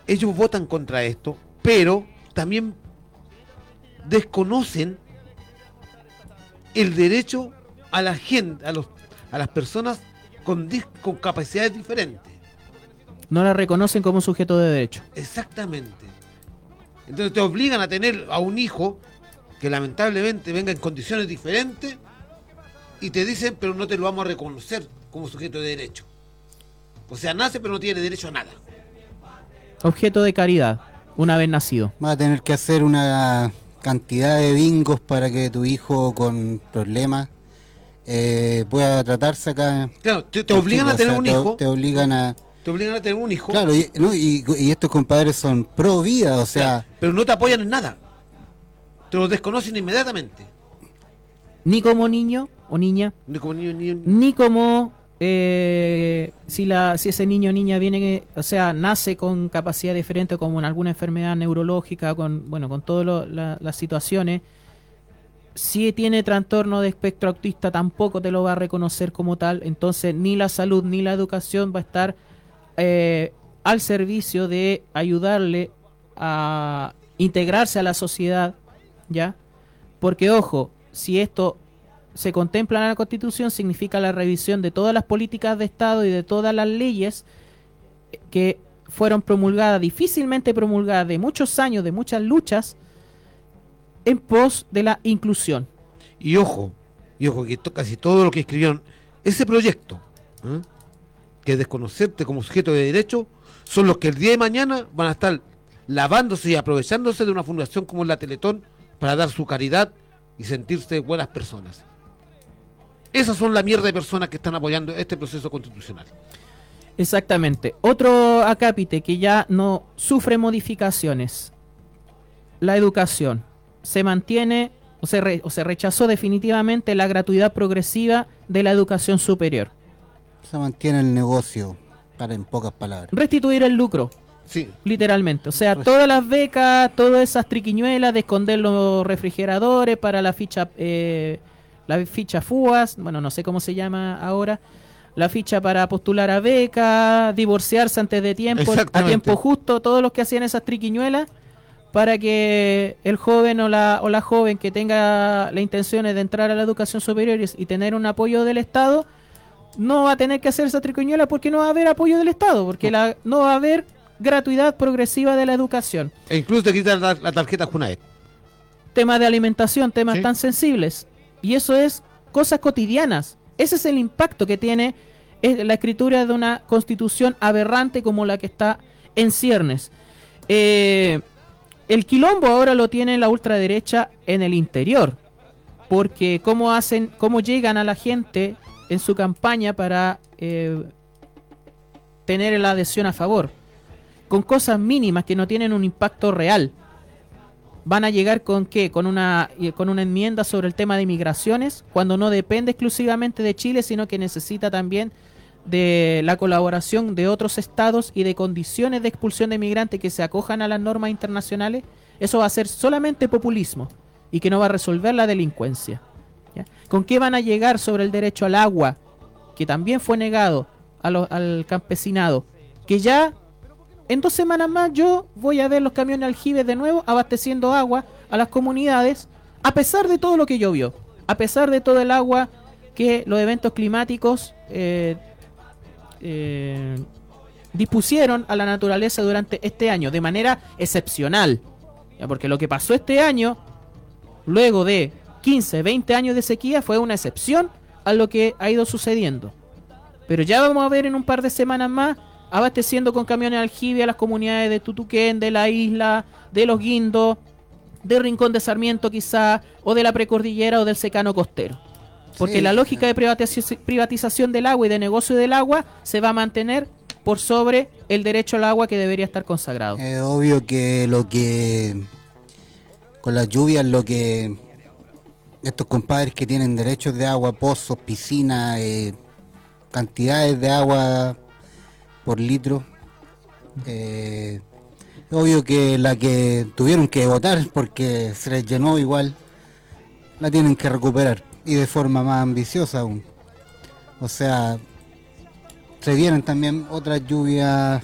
ellos votan contra esto, pero también desconocen el derecho a la gente, a, los, a las personas con, con capacidades diferentes. No la reconocen como sujeto de derecho. Exactamente. Entonces te obligan a tener a un hijo que lamentablemente venga en condiciones diferentes y te dicen, pero no te lo vamos a reconocer como sujeto de derecho. O sea, nace pero no tiene derecho a nada. Objeto de caridad, una vez nacido. Vas a tener que hacer una cantidad de bingos para que tu hijo con problemas eh, pueda tratarse acá. Claro, te, te obligan a O tener sea, un te- hijo. Te obligan a... Te obligan a tener un hijo. Claro, y, no, y, y estos compadres son pro vida, o sea... Pero no te apoyan en nada. Te lo desconocen inmediatamente. Ni como niño o niña, Ni como niño, ni- ni como eh, si, la, si ese niño o niña viene, o sea, nace con capacidad diferente, como en alguna enfermedad neurológica, con bueno, con todas las situaciones. Si tiene trastorno de espectro autista, tampoco te lo va a reconocer como tal. Entonces, ni la salud ni la educación va a estar eh, al servicio de ayudarle a integrarse a la sociedad, ¿ya? Porque, ojo, si esto se contempla en la Constitución, significa la revisión de todas las políticas de Estado y de todas las leyes que fueron promulgadas, difícilmente promulgadas, de muchos años, de muchas luchas, en pos de la inclusión. Y ojo, y ojo, que casi todo lo que escribieron, ese proyecto, ¿eh? que es desconocerte como sujeto de derecho, son los que el día de mañana van a estar lavándose y aprovechándose de una fundación como la Teletón para dar su caridad y sentirse buenas personas. Esas son la mierda de personas que están apoyando este proceso constitucional. Exactamente. Otro acápite que ya no sufre modificaciones. La educación. Se mantiene o se, re- o se rechazó definitivamente la gratuidad progresiva de la educación superior. Se mantiene el negocio, para en pocas palabras. Restituir el lucro, Sí, literalmente. O sea, todas las becas, todas esas triquiñuelas de esconder los refrigeradores para la ficha, eh, la ficha FUAS, bueno, no sé cómo se llama ahora, la ficha para postular a beca, divorciarse antes de tiempo, a tiempo justo, todos los que hacían esas triquiñuelas para que el joven o la, o la joven que tenga la intención de entrar a la educación superior y, tener un apoyo del Estado, no va a tener que hacer esa triquiñuela porque no va a haber apoyo del Estado, porque la, no va a haber gratuidad progresiva de la educación. e incluso te quitan la, la tarjeta Junaed. Temas de alimentación, temas Sí. tan sensibles. Y eso es cosas cotidianas. Ese es el impacto que tiene eh, la escritura de una constitución aberrante como la que está en ciernes. Eh, el quilombo ahora lo tiene la ultraderecha en el interior. Porque cómo hacen, cómo llegan a la gente en su campaña para eh, tener la adhesión a favor. Con cosas mínimas que no tienen un impacto real. Van a llegar con qué? Con una, eh, con una enmienda sobre el tema de migraciones, cuando no depende exclusivamente de Chile, sino que necesita también de la colaboración de otros estados y de condiciones de expulsión de migrantes que se acojan a las normas internacionales. Eso va a ser solamente populismo y que no va a resolver la delincuencia. ¿Con qué van a llegar sobre el derecho al agua, que también fue negado a lo- al campesinado? Que ya en dos semanas más yo voy a ver los camiones aljibes de nuevo abasteciendo agua a las comunidades, a pesar de todo lo que llovió, a pesar de todo el agua que los eventos climáticos eh, eh, dispusieron a la naturaleza durante este año, de manera excepcional. Porque lo que pasó este año, luego de 15, 20 años de sequía, fue una excepción a lo que ha ido sucediendo. Pero ya vamos a ver en un par de semanas más abasteciendo con camiones aljibe a las comunidades de Tutuquén, de la isla, de los Guindos, de Rincón de Sarmiento quizá, o de la precordillera o del secano costero. Porque Sí. la lógica de privatizaci- privatización del agua y de negocio del agua se va a mantener por sobre el derecho al agua que debería estar consagrado. Es obvio que lo que con las lluvias lo que estos compadres que tienen derechos de agua, pozos, piscinas, eh, cantidades de agua por litro, eh, obvio que la que tuvieron que votar porque se les llenó igual, la tienen que recuperar y de forma más ambiciosa aún. O sea, se vienen también otras lluvias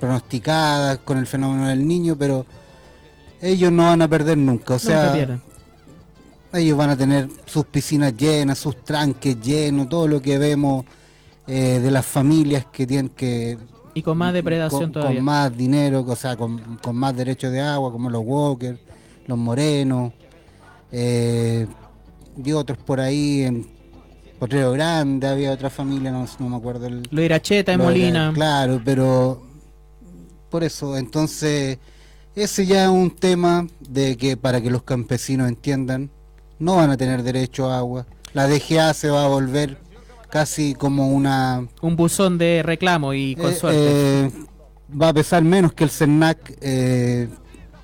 pronosticadas con el fenómeno del niño, pero ellos no van a perder nunca. O sea, ellos van a tener sus piscinas llenas, sus tranques llenos, todo lo que vemos eh, de las familias que tienen que... Y con más depredación con, todavía. con más dinero, o sea, con, con más derechos de agua, como los Walker, los Morenos, eh, y otros por ahí, en Potrero Grande había otra familia, no, no me acuerdo el, Lo Iracheta de- Molina. Claro, pero por eso, entonces, ese ya es un tema de que para que los campesinos entiendan, no van a tener derecho a agua. La DGA se va a volver casi como una... Un buzón de reclamo y con eh, suerte. eh, va a pesar menos que el CERNAC eh,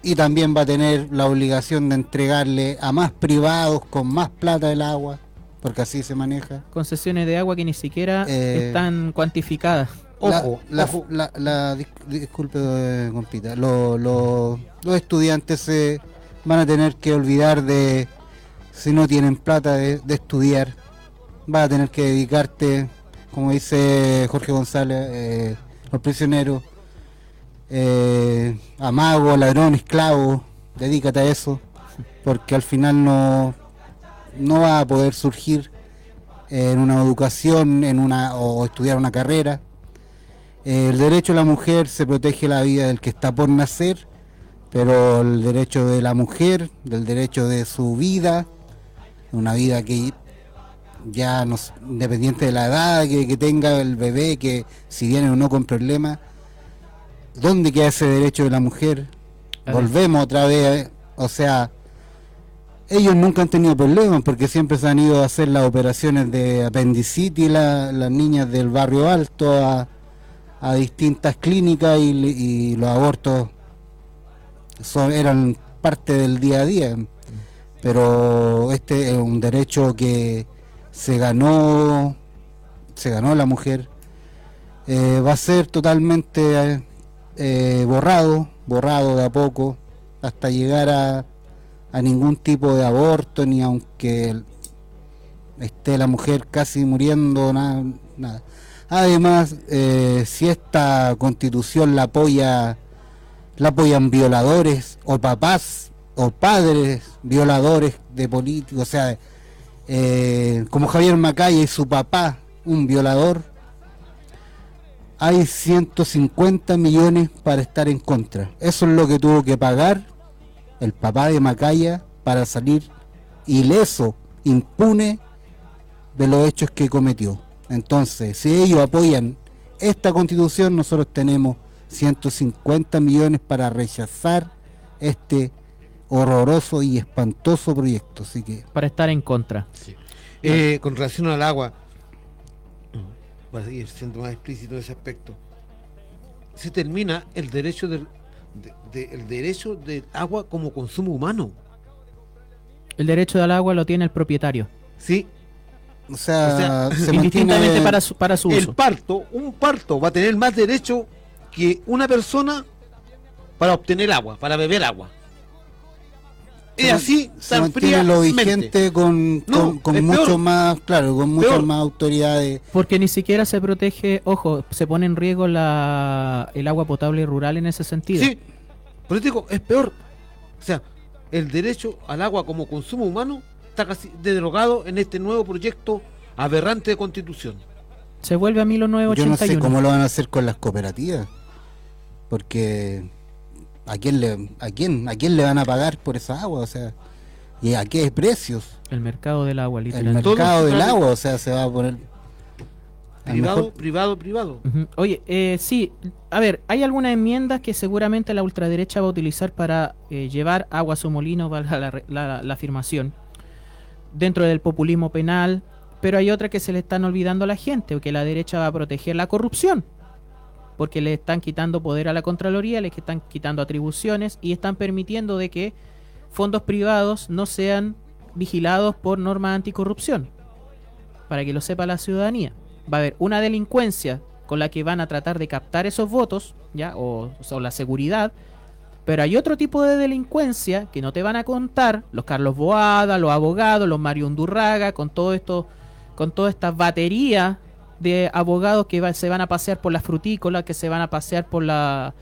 y también va a tener la obligación de entregarle a más privados con más plata el agua, porque así se maneja. Concesiones de agua que ni siquiera Eh, están cuantificadas. Ojo, la, ojo. La, la- dis- disculpe, eh, compita. Lo- lo- los estudiantes se van a tener que olvidar de, si no tienen plata, de, de estudiar. Vas a tener que dedicarte, como dice Jorge González, eh, los prisioneros, eh, a ladrón, esclavo. Dedícate a eso, porque al final no, no va a poder surgir en una educación en una o estudiar una carrera. Eh, El derecho de la mujer se protege la vida del que está por nacer, pero el derecho de la mujer, del derecho de su vida, una vida que ya no, independiente de la edad que, que tenga el bebé, que si viene o no con problemas, ¿dónde queda ese derecho de la mujer? Volvemos otra vez, o sea, ellos nunca han tenido problemas porque siempre se han ido a hacer las operaciones de apendicitis, la- las niñas del barrio alto, a, a distintas clínicas y, los abortos son, eran parte del día a día. Pero este es un derecho que se ganó, se ganó la mujer. Eh, va a ser totalmente eh, borrado, borrado de a poco, hasta llegar a, a ningún tipo de aborto, ni aunque esté la mujer casi muriendo, nada. nada. Además, eh, si esta constitución la apoya, la apoyan violadores o papás o padres violadores de políticos, o sea, eh, como Javier Macaya y su papá, un violador, hay 150 millones para estar en contra. Eso es lo que tuvo que pagar el papá de Macaya para salir ileso, impune de los hechos que cometió. Entonces, si ellos apoyan esta constitución, nosotros tenemos 150 millones para rechazar este horroroso y espantoso proyecto. Así que Para estar en contra. Eh, con relación al agua, para seguir siendo más explícito en ese aspecto, se termina el derecho del de- de- el derecho del agua como consumo humano. El derecho del agua lo tiene el propietario. Sí, o sea, O sea, se Indistintamente para su, para su el uso. parto, un parto va a tener más derecho que una persona para obtener agua, para beber agua. Man- así, se tan mantiene lo vigente con, No, con, con es mucho peor. más, claro, con muchas Peor. más autoridades. Porque ni siquiera se protege, ojo, se pone en riesgo la, el agua potable rural en ese sentido. Sí, por eso digo, es peor. O sea, el derecho al agua como consumo humano está casi derogado en este nuevo proyecto aberrante de constitución. Se vuelve a Yo no 1981. sé cómo lo van a hacer con las cooperativas, porque a quién le, a quién, a quién le van a pagar por esa agua, o sea, y a qué precios. El mercado del agua, El literalmente. Todo mercado del agua, o sea, se va a poner Privado, mejor- privado, privado. Oye, eh, sí, a ver, hay algunas enmiendas que seguramente la ultraderecha va a utilizar para eh, llevar agua a su molino, valga la, re- la- la afirmación, dentro del populismo penal, pero hay otras que se le están olvidando a la gente, o que la derecha va a proteger la corrupción, porque le están quitando poder a la Contraloría, le están quitando atribuciones y están permitiendo de que fondos privados no sean vigilados por normas anticorrupción, para que lo sepa la ciudadanía va a haber una delincuencia con la que van a tratar de captar esos votos, ¿ya? O, o la seguridad. Pero hay otro tipo de delincuencia que no te van a contar, los Carlos Boada, los abogados, los Mario Undurraga, con todo esto, con toda esta batería de abogados que se van a pasear por las frutícolas, que se van a pasear por la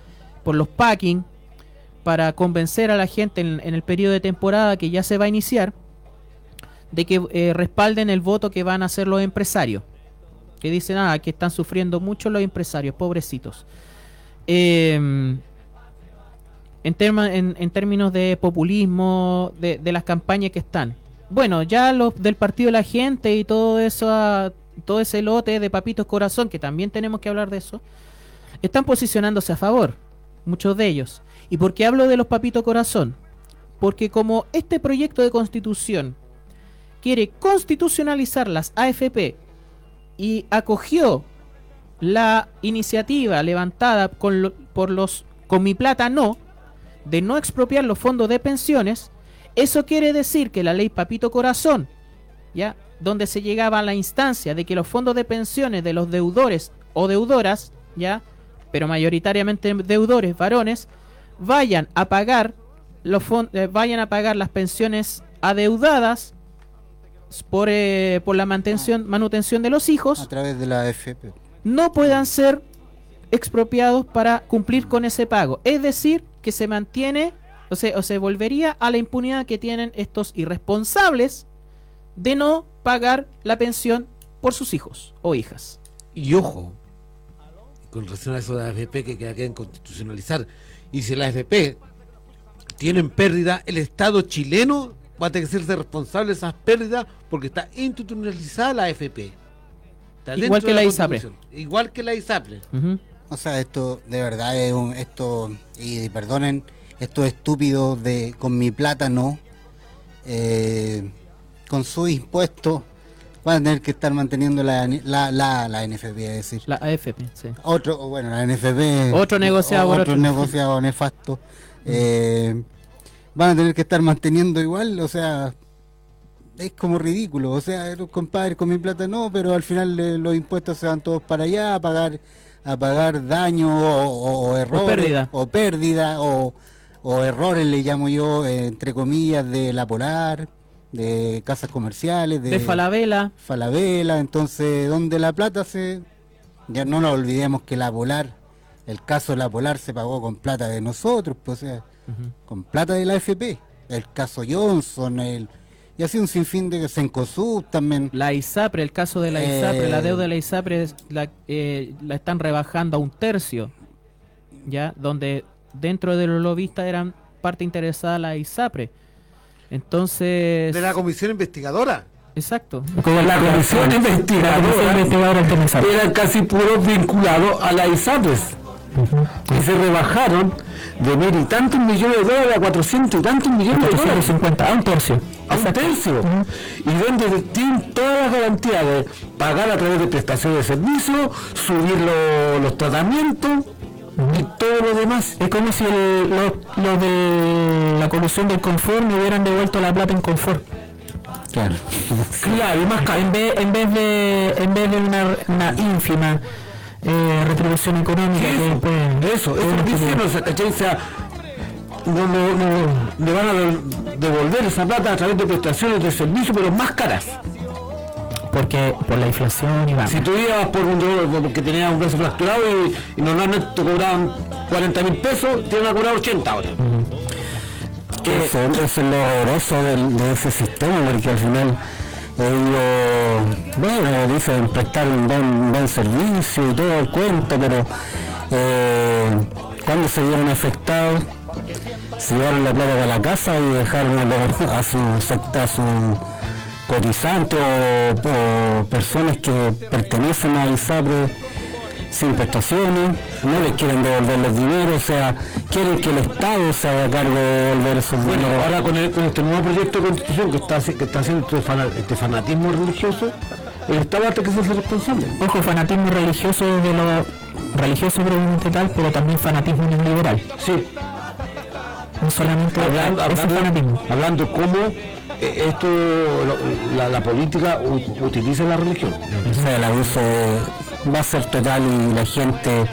por los packing para convencer a la gente en, el periodo de temporada que ya se va a iniciar de que eh, respalden el voto que van a hacer los empresarios que dicen ah, que están sufriendo mucho los empresarios, pobrecitos. Eh, en, en, en términos de populismo, de, de las campañas que están. Bueno, ya los del Partido de la Gente y todo eso, todo ese lote de papitos corazón, que también tenemos que hablar de eso, están posicionándose a favor, muchos de ellos. ¿Y por qué hablo de los papitos corazón? Porque como este proyecto de constitución quiere constitucionalizar las AFP y acogió la iniciativa levantada con por los con mi plata no de no expropiar los fondos de pensiones, eso quiere decir que la ley Papito Corazón, ya donde se llegaba a la instancia de que los fondos de pensiones de los deudores o deudoras, ya, pero mayoritariamente deudores varones, vayan a pagar los eh, vayan a pagar las pensiones adeudadas por, eh, por la mantención, manutención de los hijos a través de la AFP. no puedan ser expropiados para cumplir con ese pago. Es decir, que se mantiene o se, o se volvería a la impunidad que tienen estos irresponsables de no pagar la pensión por sus hijos o hijas. Y ojo, con relación a eso de la AFP que queda- quieren constitucionalizar, y si la AFP tienen pérdida, el Estado chileno va a tener que ser responsable de esas pérdidas porque está institucionalizada la AFP. Está Igual que la ISAPRE. Constitución. Igual que la ISAPRE. O sea, esto de verdad es un, esto, y perdonen, esto estúpido de con mi plata no, eh, con sus impuestos van a tener que estar manteniendo la, la, la, la NFP, es decir. La AFP, sí. Otro, bueno, la NFP. Otro negociado Otro otro. negociado nefasto. Eh, van a tener que estar manteniendo igual, o sea, es como ridículo. O sea, los compadres con mi plata no, pero al final eh, los impuestos se van todos para allá a pagar a pagar daño o, o- o errores pérdida. o pérdida o, o errores le llamo yo eh, entre comillas de la Polar de casas comerciales de, De Falabella. Falabella, entonces donde la plata se ya no nos olvidemos que la Polar el caso de la Polar se pagó con plata de nosotros pues o sea con plata de la FP el caso Johnson el y así un sinfín de Sencosud también La ISAPRE, el caso de la Eh, ISAPRE, la deuda de la ISAPRE la, eh, la están rebajando a un tercio, ya donde dentro de los lobistas eran parte interesada la ISAPRE. Entonces, De la comisión investigadora. exacto. La comisión investigadora eran casi puros vinculados a la ISAPRES. Y se rebajaron de mil y tantos millones de dólares a cuatrocientos y tantos millones de dólares. 50, a un tercio. A un tercio. Y donde tienen todas las garantías de pagar a través de prestaciones de servicio, subir lo- los tratamientos y todo lo demás. Es como si el- los, de la colusión del confort me hubieran devuelto la plata en confort. claro Claro, y más caro. En vez, en vez de en vez de una, una ínfima eh, retribución económica que después- Eso, eso es diciendo, o sea, no, no, no, le van a devolver esa plata a través de prestaciones de servicio, pero más caras. Porque por la inflación y vamos. Si tú ibas por un dolor porque tenías un brazo fracturado y, y normalmente te cobraban 40 mil pesos, te van a cobrar 80 ahora. Eso, eso es lo horroroso de ese sistema, porque al final ellos, bueno, dicen prestar un buen, buen servicio y todo el cuento, pero eh, cuando se vieron afectados, se llevaron la plata de la casa y dejaron a, a su secta, a su cotizante o, o personas que pertenecen a ISAPRE sin prestaciones, no les quieren devolver los dineros, o sea, quieren que el Estado se haga cargo de devolver esos Bueno, dineros. ahora con, el- con este nuevo proyecto de constitución que está, haci- que está haciendo este, este fanatismo religioso, el Estado va a tener que ser responsable. Ojo, fanatismo religioso de lo religioso probablemente tal, pero también fanatismo neoliberal. Sí, No solamente hablando, hablando, fanatismo. hablando cómo esto, lo- la, política utiliza la religión. O sea, el abuso va a ser total y la gente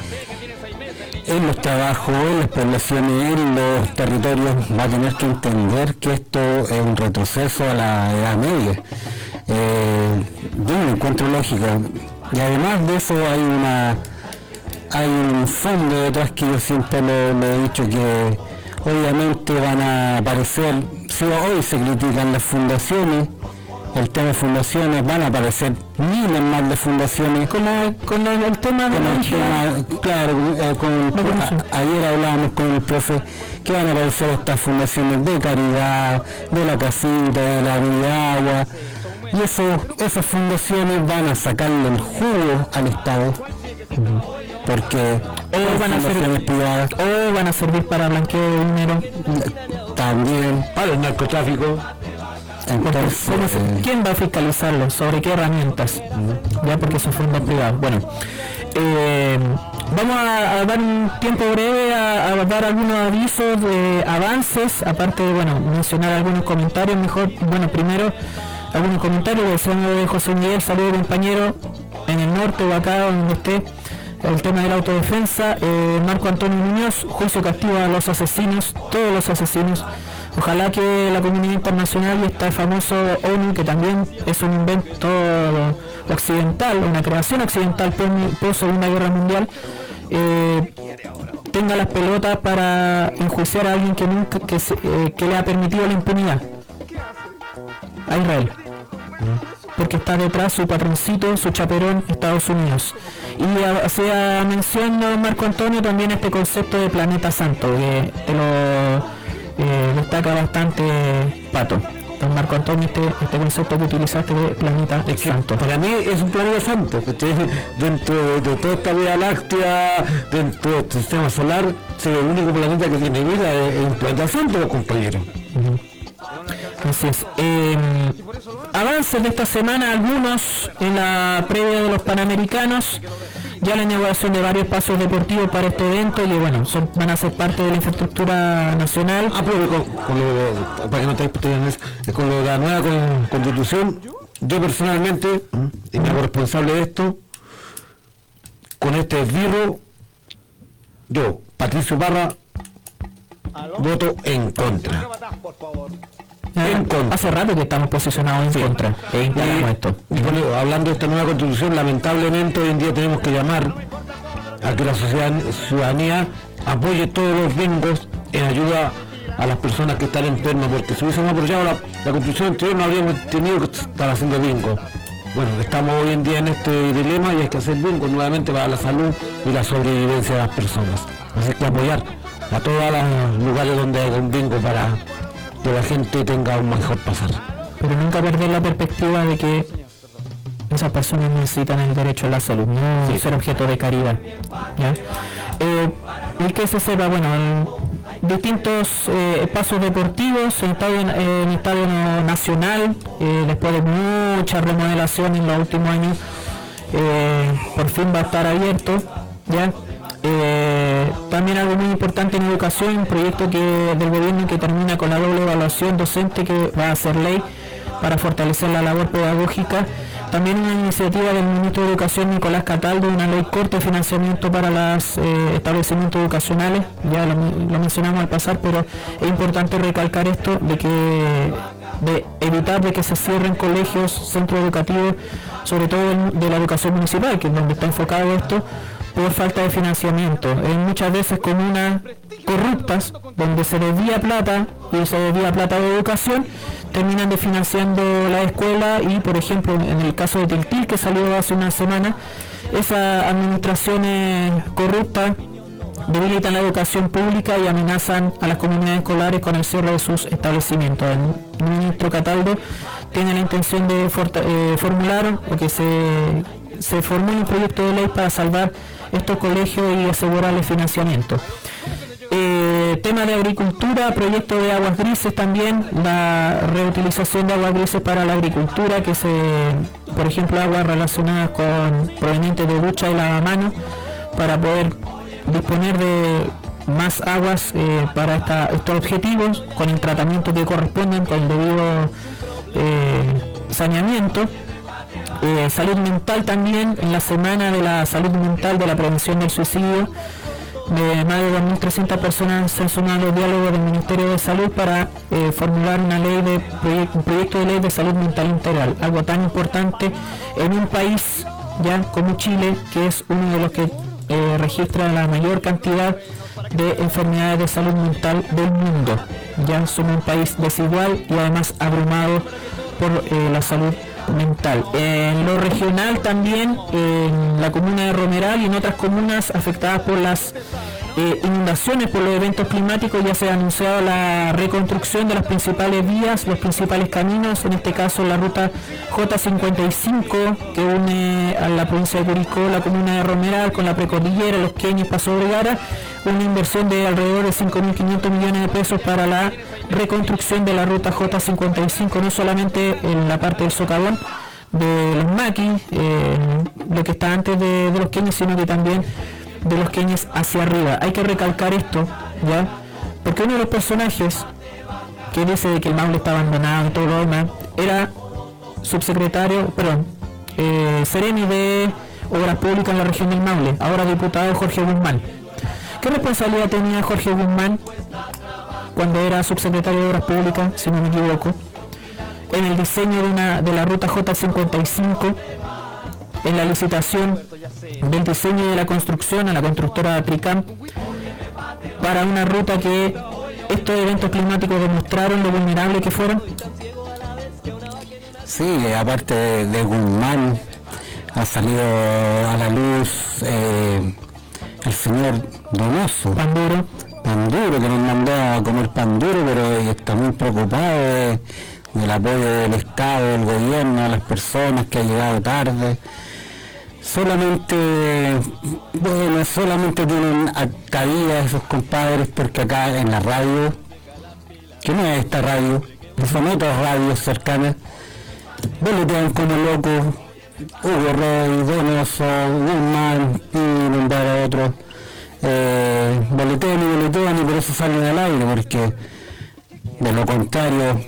en los trabajos, en las poblaciones, en los territorios va a tener que entender que esto es un retroceso a la Edad Media. Eh, encuentro lógico. Y además de eso hay una hay un fondo detrás que yo siempre lo he dicho que obviamente van a aparecer, si hoy se critican las fundaciones, el tema de fundaciones, van a aparecer miles más de fundaciones. Con, con el, tema de la claro, eh, con- a- ayer hablábamos con el profe que van a aparecer estas fundaciones de caridad, de la casita, de la vida agua, y eso, esas fundaciones van a sacarle el jugo al Estado porque O van a ser- fundaciones privadas O van a servir para blanqueo de dinero. también Para el narcotráfico, entonces ¿cómo se- eh, ¿Quién va a fiscalizarlo? ¿Sobre qué herramientas? Ya porque son fondos privados. Bueno, eh, vamos a, a dar un tiempo breve a, a dar algunos avisos de avances, aparte de bueno, mencionar algunos comentarios. Mejor, bueno, primero algunos comentarios del señor José Miguel, saludo compañero, en el norte o acá donde esté. El tema de la autodefensa, eh, Marco Antonio Muñoz, juicio castigo a los asesinos, todos los asesinos. Ojalá que la comunidad internacional y este famoso ONU, que también es un invento occidental, una creación occidental post Segunda Guerra Mundial, eh, tenga las pelotas para enjuiciar a alguien que nunca que, se- eh, que le ha permitido la impunidad a Israel porque está detrás su patroncito, su chaperón, Estados Unidos. Y hacía mención Marco Antonio también este concepto de planeta santo, que te lo eh, destaca bastante Pato. Don Marco Antonio, este, este concepto que utilizaste de planeta santo. para mí es un planeta santo, que dentro de, de toda esta vida láctea, dentro de este sistema solar, es el único planeta que tiene vida, es, es un planeta santo, compañeros. Así es. Eh, avances de esta semana, algunos en la previa de los Panamericanos, ya la inauguración de varios pasos deportivos para este evento y bueno, son, van a ser parte de la infraestructura nacional. Ah, pero con, con lo de- para que no te disputéis, con lo de la nueva con- constitución, yo personalmente, y me hago responsable de esto, con este esbirro, yo, Patricio Barra, voto en contra. En contra. Hace rato que estamos posicionados en contra. E esto. Y bueno, hablando de esta nueva constitución, lamentablemente hoy en día tenemos que llamar a que la sociedad- ciudadanía apoye todos los bingos en ayuda a las personas que están enfermas, porque si hubiésemos apoyado la, la constitución anterior no habríamos tenido que estar haciendo bingo. Bueno, estamos hoy en día en este dilema y hay que hacer bingo nuevamente para la salud y la sobrevivencia de las personas. Así que apoyar a todos los lugares donde haya un bingo para que la gente tenga un mejor pasar. Pero nunca perder la perspectiva de que esas personas necesitan el derecho a la salud, no ser objeto de caridad. ¿ya? Eh, y que se sepa, bueno, en distintos eh, pasos deportivos en estadio, en estadio nacional, eh, después de mucha remodelación en los últimos años, eh, por fin va a estar abierto. ¿ya? Eh, también algo muy importante en educación, un proyecto que, del gobierno que termina con la doble evaluación docente que va a ser ley para fortalecer la labor pedagógica. También una iniciativa del ministro de Educación Nicolás Cataldo, una ley corta de financiamiento para los establecimientos educacionales, ya lo, lo mencionamos al pasar, pero es importante recalcar esto de que de evitar de que se cierren colegios, centros educativos, sobre todo de la educación municipal, que es donde está enfocado esto, por falta de financiamiento. En muchas veces comunas corruptas, donde se desvía plata y se desvía plata de educación, terminan desfinanciando la escuela y, por ejemplo, en el caso de Tiltil, que salió hace una semana, esas administraciones corruptas debilitan la educación pública y amenazan a las comunidades escolares con el cierre de sus establecimientos. El ministro Cataldo tiene la intención de eh, formular o que se, se formule un proyecto de ley para salvar estos colegios y asegurarles financiamiento. Eh, tema de agricultura, proyecto de aguas grises también, la reutilización de aguas grises para la agricultura, que se, por ejemplo, aguas relacionadas con provenientes de ducha y lavamanos, para poder disponer de más aguas eh, para esta- estos objetivos, con el tratamiento que corresponden, con el debido eh, saneamiento. Eh, salud mental también, en la semana de la salud mental de la prevención del suicidio, de más de 2.300 personas se han sumado a los diálogos del Ministerio de Salud para eh, formular una ley de un proyecto de ley de salud mental integral, algo tan importante en un país ya como Chile, que es uno de los que eh, registra la mayor cantidad de enfermedades de salud mental del mundo. Ya somos un país desigual y además abrumado por la salud mental. En lo regional también, en la comuna de Romeral y en otras comunas afectadas por las eh, inundaciones, por los eventos climáticos, ya se ha anunciado la reconstrucción de las principales vías, los principales caminos, en este caso la ruta J55 que une a la provincia de Curicó, la comuna de Romeral con la precordillera, los Queños, Paso Vergara, una inversión de alrededor de 5.500 millones de pesos para la reconstrucción de la ruta J55, no solamente en la parte del socavón de los maquis, eh, lo que está antes de, los Queños, sino que también de los Queños hacia arriba. Hay que recalcar esto, ¿ya? Porque uno de los personajes que dice de que el Maule está abandonado y todo lo demás, era subsecretario, perdón, eh, de Obras Públicas en la región del Maule, ahora diputado Jorge Guzmán. ¿Qué responsabilidad tenía Jorge Guzmán cuando era subsecretario de Obras Públicas, si no me equivoco, en el diseño de, una, de la ruta J55, en la licitación del diseño de la construcción a la constructora Tricam, para una ruta que estos eventos climáticos demostraron lo vulnerable que fueron? Sí, aparte de, de Guzmán, ha salido a la luz eh, el señor Donoso. Panduro. Panduro, que nos mandó a comer panduro, pero está muy preocupado de- del apoyo del Estado, del gobierno, a las personas que ha llegado tarde. Solamente, bueno, solamente tienen cabida esos compadres porque acá en la radio, que no es esta radio, son otras radios cercanas, boletean como locos, Hugo Rey, Donoso, Guzmán, y nombrar a otros, eh, boletean y boletean y por eso salen al aire, porque de lo contrario...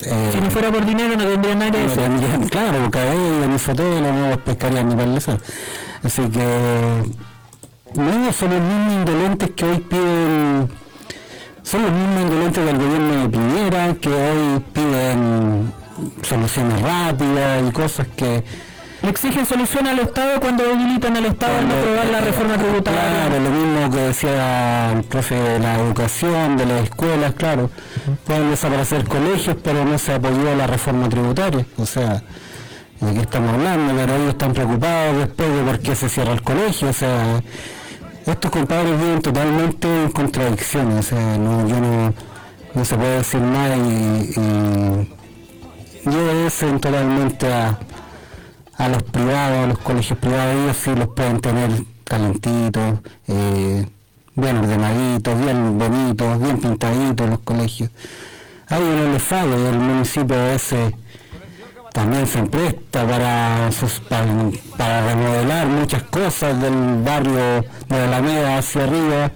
eh, Si no fuera por dinero no tendría nada claro, cabello, ni fotelo, no los pescarían ni para deseo. Así que no son los mismos indolentes que hoy piden, son los mismos indolentes del gobierno de Piñera que hoy piden soluciones rápidas y cosas que Le exigen solución al Estado cuando debilitan al Estado al no aprobar la reforma tributaria. Claro, lo mismo que decía el profe de la educación, de las escuelas, claro. Pueden desaparecer colegios, pero no se apoyó la reforma tributaria. O sea, ¿de qué estamos hablando? Pero ellos están preocupados después de por qué se cierra el colegio. O sea, estos compadres viven totalmente en contradicciones. O sea, no, yo no, no se puede decir nada y, y, y obedecen totalmente a a los privados, a los colegios privados, ellos sí los pueden tener calentitos, eh, bien ordenaditos, bien bonitos, bien pintaditos los colegios. A ellos no les el municipio ese también se presta para, para, para remodelar muchas cosas del barrio de la Alameda hacia arriba.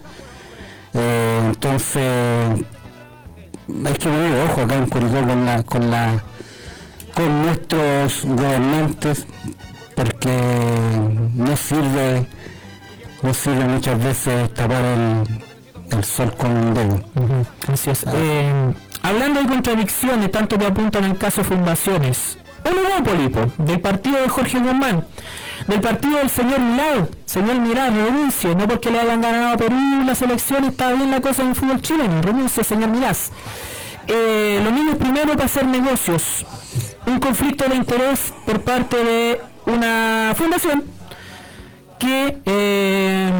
Eh, entonces, hay que poner ojo acá en Curicó con la, con la con nuestros gobernantes porque no sirve no sirve muchas veces tapar el, el sol con un dedo. Así es. Eh, hablando de contradicciones, tanto que apuntan en el caso Fundaciones, Oligópoli, po, del partido de Jorge Guzmán, del partido del señor Milad, señor Milad, renuncie, no porque le hayan ganado a Perú las elecciones, está bien la cosa en el fútbol chileno, renuncie, señor Milad. Eh, los niños primero para hacer negocios, un conflicto de interés por parte de una fundación que eh,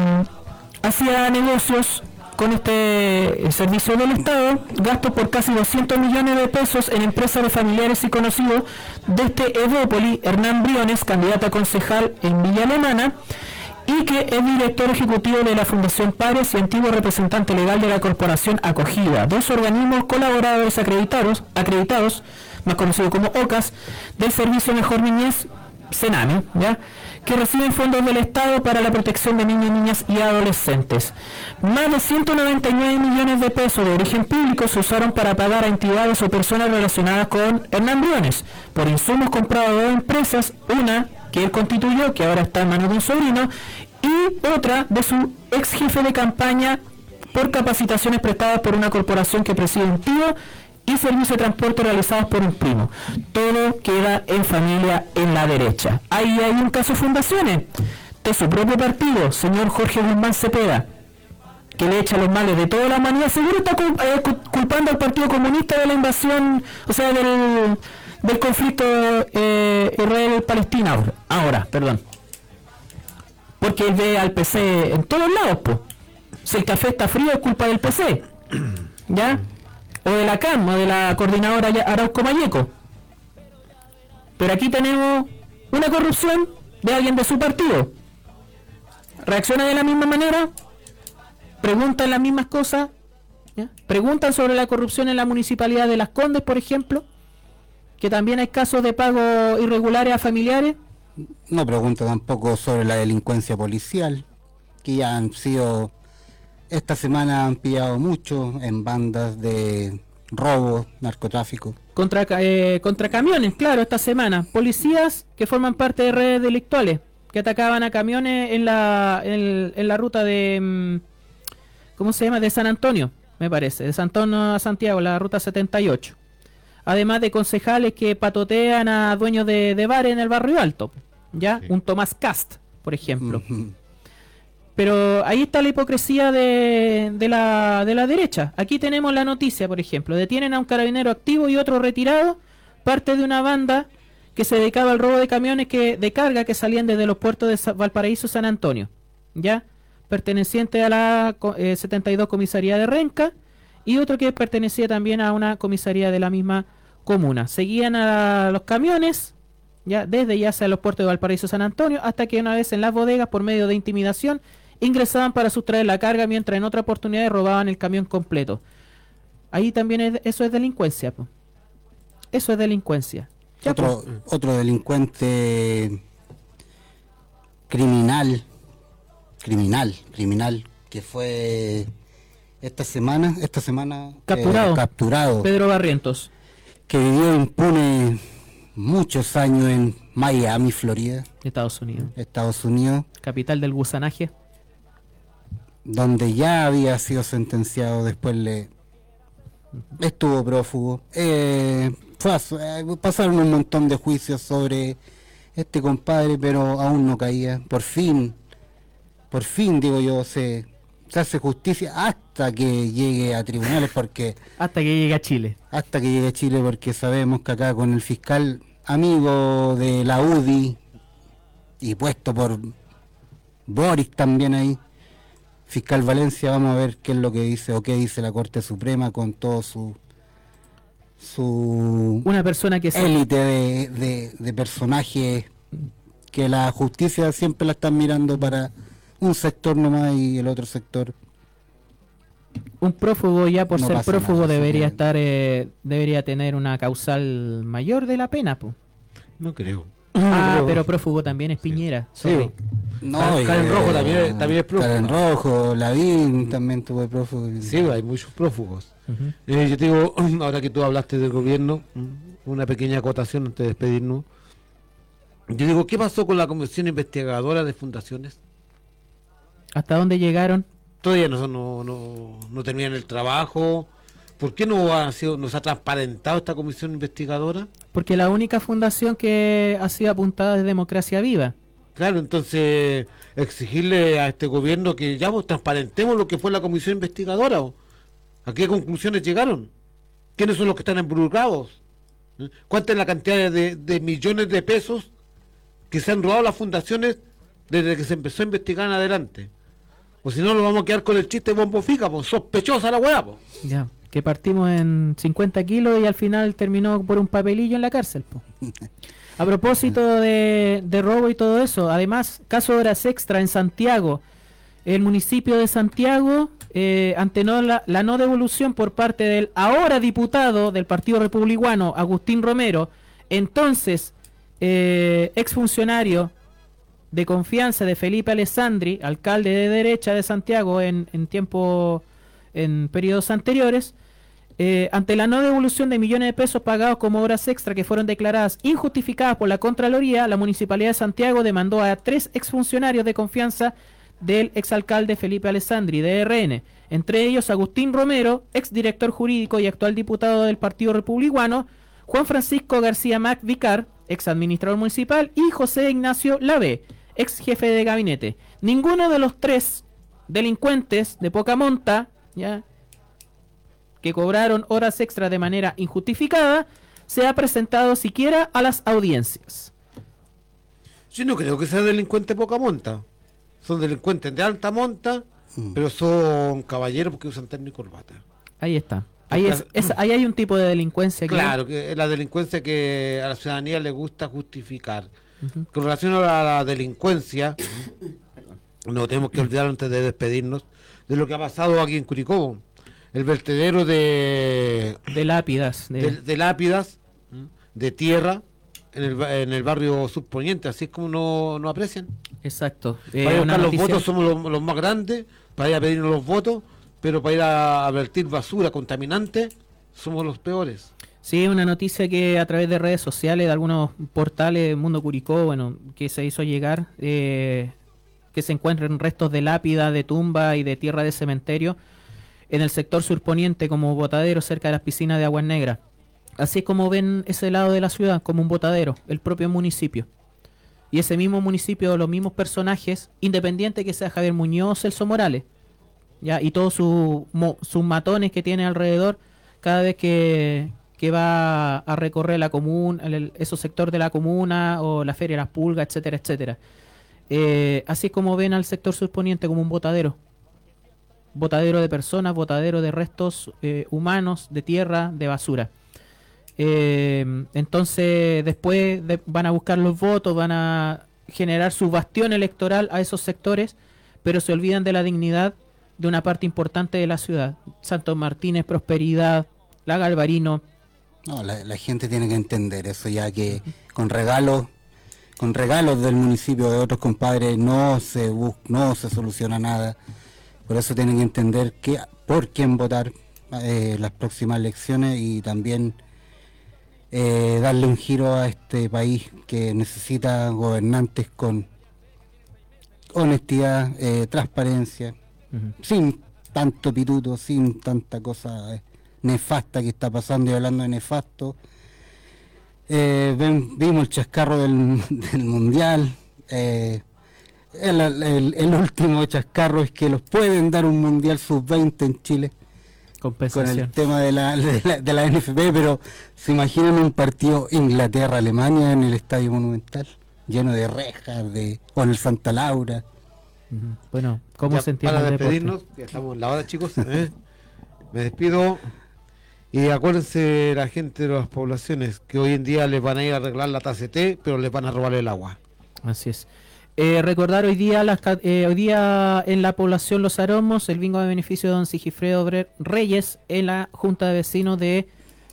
hacía negocios con este eh, servicio del Estado, gastos por casi 200 millones de pesos en empresas de familiares y conocidos de este Evópoli, Hernán Briones, candidato a concejal en Villa Alemana, y que es director ejecutivo de la Fundación Padres y antiguo representante legal de la Corporación Acogida, dos organismos colaboradores acreditados más conocido como OCAS, del Servicio Mejor Niñez, Sename, ¿ya? que reciben fondos del Estado para la protección de niños, niñas y adolescentes. Más de 199 millones de pesos de origen público se usaron para pagar a entidades o personas relacionadas con Hernán Briones por insumos comprados de empresas, una que él constituyó, que ahora está en manos de un sobrino, y otra de su ex jefe de campaña por capacitaciones prestadas por una corporación que preside un tío y servicios de transporte realizados por un primo. Todo queda en familia en la derecha. Ahí hay un caso de fundaciones de su propio partido, señor Jorge Guzmán Cepeda, que le echa los males de toda la humanidad. Seguro está eh, cu- culpando al Partido Comunista de la invasión, o sea, del, del conflicto eh, Israel-Palestina ahora, ahora, perdón. Porque él ve al PC en todos lados, pues. Si el café está frío es culpa del PC. ¿Ya? O de la CAM, o de la coordinadora Arauco Mayeco. Pero aquí tenemos una corrupción de alguien de su partido. Reacciona de la misma manera, preguntan las mismas cosas, ¿ya? preguntan sobre la corrupción en la municipalidad de Las Condes, por ejemplo, que también hay casos de pago irregulares a familiares. No pregunta tampoco sobre la delincuencia policial, que ya han sido, esta semana han pillado mucho en bandas de robo, narcotráfico. Contra, ca- eh, contra camiones, claro, esta semana. Policías que forman parte de redes delictuales, que atacaban a camiones en la, en, en la ruta de... mm, ¿Cómo se llama? De San Antonio, me parece. De San Antonio a Santiago, la ruta 78. Además de concejales que patotean a dueños de, de bares en el barrio alto. ¿Ya? Un Tomás Cast, por ejemplo. Pero ahí está la hipocresía de, la, de la derecha. Aquí tenemos la noticia, por ejemplo. Detienen a un carabinero activo y otro retirado, parte de una banda que se dedicaba al robo de camiones que, de carga que salían desde los puertos de Valparaíso San Antonio. ¿Ya? Perteneciente a la eh, 72 Comisaría de Renca y otro que pertenecía también a una comisaría de la misma comuna. Seguían a los camiones, ya desde ya sea los puertos de Valparaíso San Antonio, hasta que una vez en las bodegas, por medio de intimidación, ingresaban para sustraer la carga, mientras en otra oportunidad robaban el camión completo. Ahí también es- eso es delincuencia. po. Eso es delincuencia. Ya, Otro, pues. otro delincuente criminal, criminal, criminal, que fue esta semana, esta semana eh, Capturado. capturado, Pedro Barrientos. que vivió impune muchos años en Miami, Florida, Estados Unidos. Estados Unidos, Capital del gusanaje. Donde ya había sido sentenciado, después le estuvo prófugo. Eh, fue a su- eh, pasaron un montón de juicios sobre este compadre, pero aún no caía. Por fin, por fin, digo yo, se, se hace justicia hasta que llegue a tribunales, porque Hasta que llegue a Chile. hasta que llegue a Chile, porque sabemos que acá con el fiscal amigo de la UDI y puesto por Boris también ahí, fiscal Valencia, vamos a ver qué es lo que dice o qué dice la Corte Suprema con todo su su Una persona que élite de, de, de personajes que la justicia siempre la están mirando para un sector nomás y el otro sector un prófugo ya por No ser prófugo nada, debería estar eh, debería tener una causal mayor de la pena po. No creo. Ah pero prófugo también es Piñera Sí. No, y, Karen Rojo eh, también, también es prófugo. Karen Rojo, Lavín también tuvo prófugo. Sí, hay muchos prófugos. Eh, yo te digo, ahora que tú hablaste del gobierno, una pequeña acotación antes de despedirnos. Yo digo, ¿qué pasó con la Comisión Investigadora de Fundaciones? hasta dónde llegaron Todavía no, no, no, no terminan el trabajo. ¿Por qué no ha sido, nos ha transparentado esta comisión investigadora? porque la única fundación que ha sido apuntada es Democracia Viva Claro, entonces exigirle a este gobierno que ya pues, transparentemos lo que fue la comisión investigadora. o. ¿A qué conclusiones llegaron? ¿Quiénes son los que están involucrados? ¿Cuánta es la cantidad de, de millones de pesos que se han robado las fundaciones desde que se empezó a investigar en adelante? O si no, lo vamos a quedar con el chiste bombo fica, pues sospechosa la weá, pues. ya que partimos en 50 kilos y al final terminó por un papelillo en la cárcel po. A propósito de, de robo y todo eso, además, caso de horas extra en Santiago. El municipio de Santiago eh, ante no la, la no devolución por parte del ahora diputado del Partido Republicano, Agustín Romero, entonces eh, exfuncionario de confianza de Felipe Alessandri, alcalde de derecha de Santiago en, en tiempo, en periodos anteriores, eh, ante la no devolución de millones de pesos pagados como horas extra que fueron declaradas injustificadas por la Contraloría, la Municipalidad de Santiago demandó a tres exfuncionarios de confianza del exalcalde Felipe Alessandri, de RN, entre ellos Agustín Romero, exdirector jurídico y actual diputado del Partido Republicano, Juan Francisco García Mac Vicar, ex administrador municipal, y José Ignacio Lave, ex jefe de gabinete. Ninguno de los tres delincuentes de poca monta, ya, que cobraron horas extra de manera injustificada, se ha presentado siquiera a las audiencias. Yo no creo que sea delincuente poca monta. Son delincuentes de alta monta, pero son caballeros porque usan terno y corbata. Ahí está. Ahí, es, es- ahí hay un tipo de delincuencia que Claro, que es la delincuencia que a la ciudadanía le gusta justificar. Con relación a la delincuencia, no tenemos que olvidar antes de despedirnos de lo que ha pasado aquí en Curicó. El vertedero de, de lápidas. de- de, de lápidas, de tierra, en el, en el barrio subponiente, así es como no, no aprecian. Exacto. Eh, para ir a buscar los noticia- votos somos los, los más grandes, para ir a pedirnos los votos, pero para ir a, a vertir basura contaminante somos los peores. Sí, una noticia que a través de redes sociales, de algunos portales, Mundo Curicó, bueno, que se hizo llegar, eh, que se encuentran restos de lápida, de tumba y de tierra de cementerio en el sector surponiente como botadero cerca de las piscinas de Aguas Negras. Así es como ven ese lado de la ciudad, como un botadero, el propio municipio. Y ese mismo municipio, los mismos personajes, independiente que sea Javier Muñoz, Celso Morales, ya y todos mo- sus matones que tiene alrededor cada vez que, que va a recorrer la comuna esos sectores de la comuna o la feria de las pulgas etcétera etcétera Eh, así como ven al sector surponiente como un botadero botadero de personas botadero de restos eh, humanos de tierra de basura Eh, entonces después de- van a buscar los votos van a generar su bastión electoral a esos sectores pero se olvidan de la dignidad de una parte importante de la ciudad. Santos Martínez, Prosperidad, La Galvarino. No, la, la gente tiene que entender eso, ya que con regalos, con regalos del municipio de otros compadres no se bus- no se soluciona nada. Por eso tienen que entender que, por quién votar eh, las próximas elecciones y también eh, darle un giro a este país que necesita gobernantes con honestidad, eh, transparencia, sin tanto pituto, sin tanta cosa nefasta que está pasando y hablando de nefasto. Eh, ven- vimos el chascarro del, del mundial. eh, el, el- el último chascarro es que los pueden dar un mundial sub-20 en Chile con el tema de la, de la, de la NFP, pero se imaginan un partido Inglaterra-Alemania en el Estadio Monumental, lleno de rejas, de, o en el Santa Laura. Bueno, ¿cómo Ya, se entiende Para despedirnos, ya estamos en la hora, chicos. ¿eh? Me despido. Y acuérdense la gente de las poblaciones que hoy en día les van a ir a arreglar la taza de té, pero les van a robar el agua. Así es. Eh, recordar hoy día las ca- eh, hoy día en la población Los Aromos el bingo de beneficio de don Sigifredo Reyes en la junta de vecinos de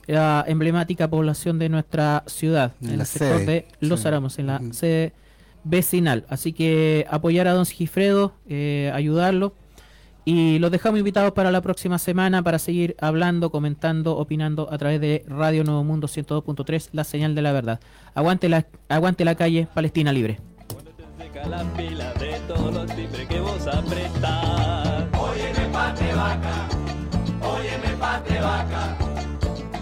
la emblemática población de nuestra ciudad, En en, la el sector sede, de Los sí. Aromos, en la sede vecinal. Así que apoyar a don Sigifredo, eh, ayudarlo. Y los dejamos invitados para la próxima semana para seguir hablando, comentando, opinando a través de Radio Nuevo Mundo 102.3, la señal de la verdad. Aguante la, aguante la calle, Palestina libre. Seca la pila de todos los timbres que vos apretás. Óyeme, pate vaca, óyeme, pate vaca.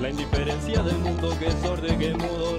La indiferencia del mundo que es sordo que mudo.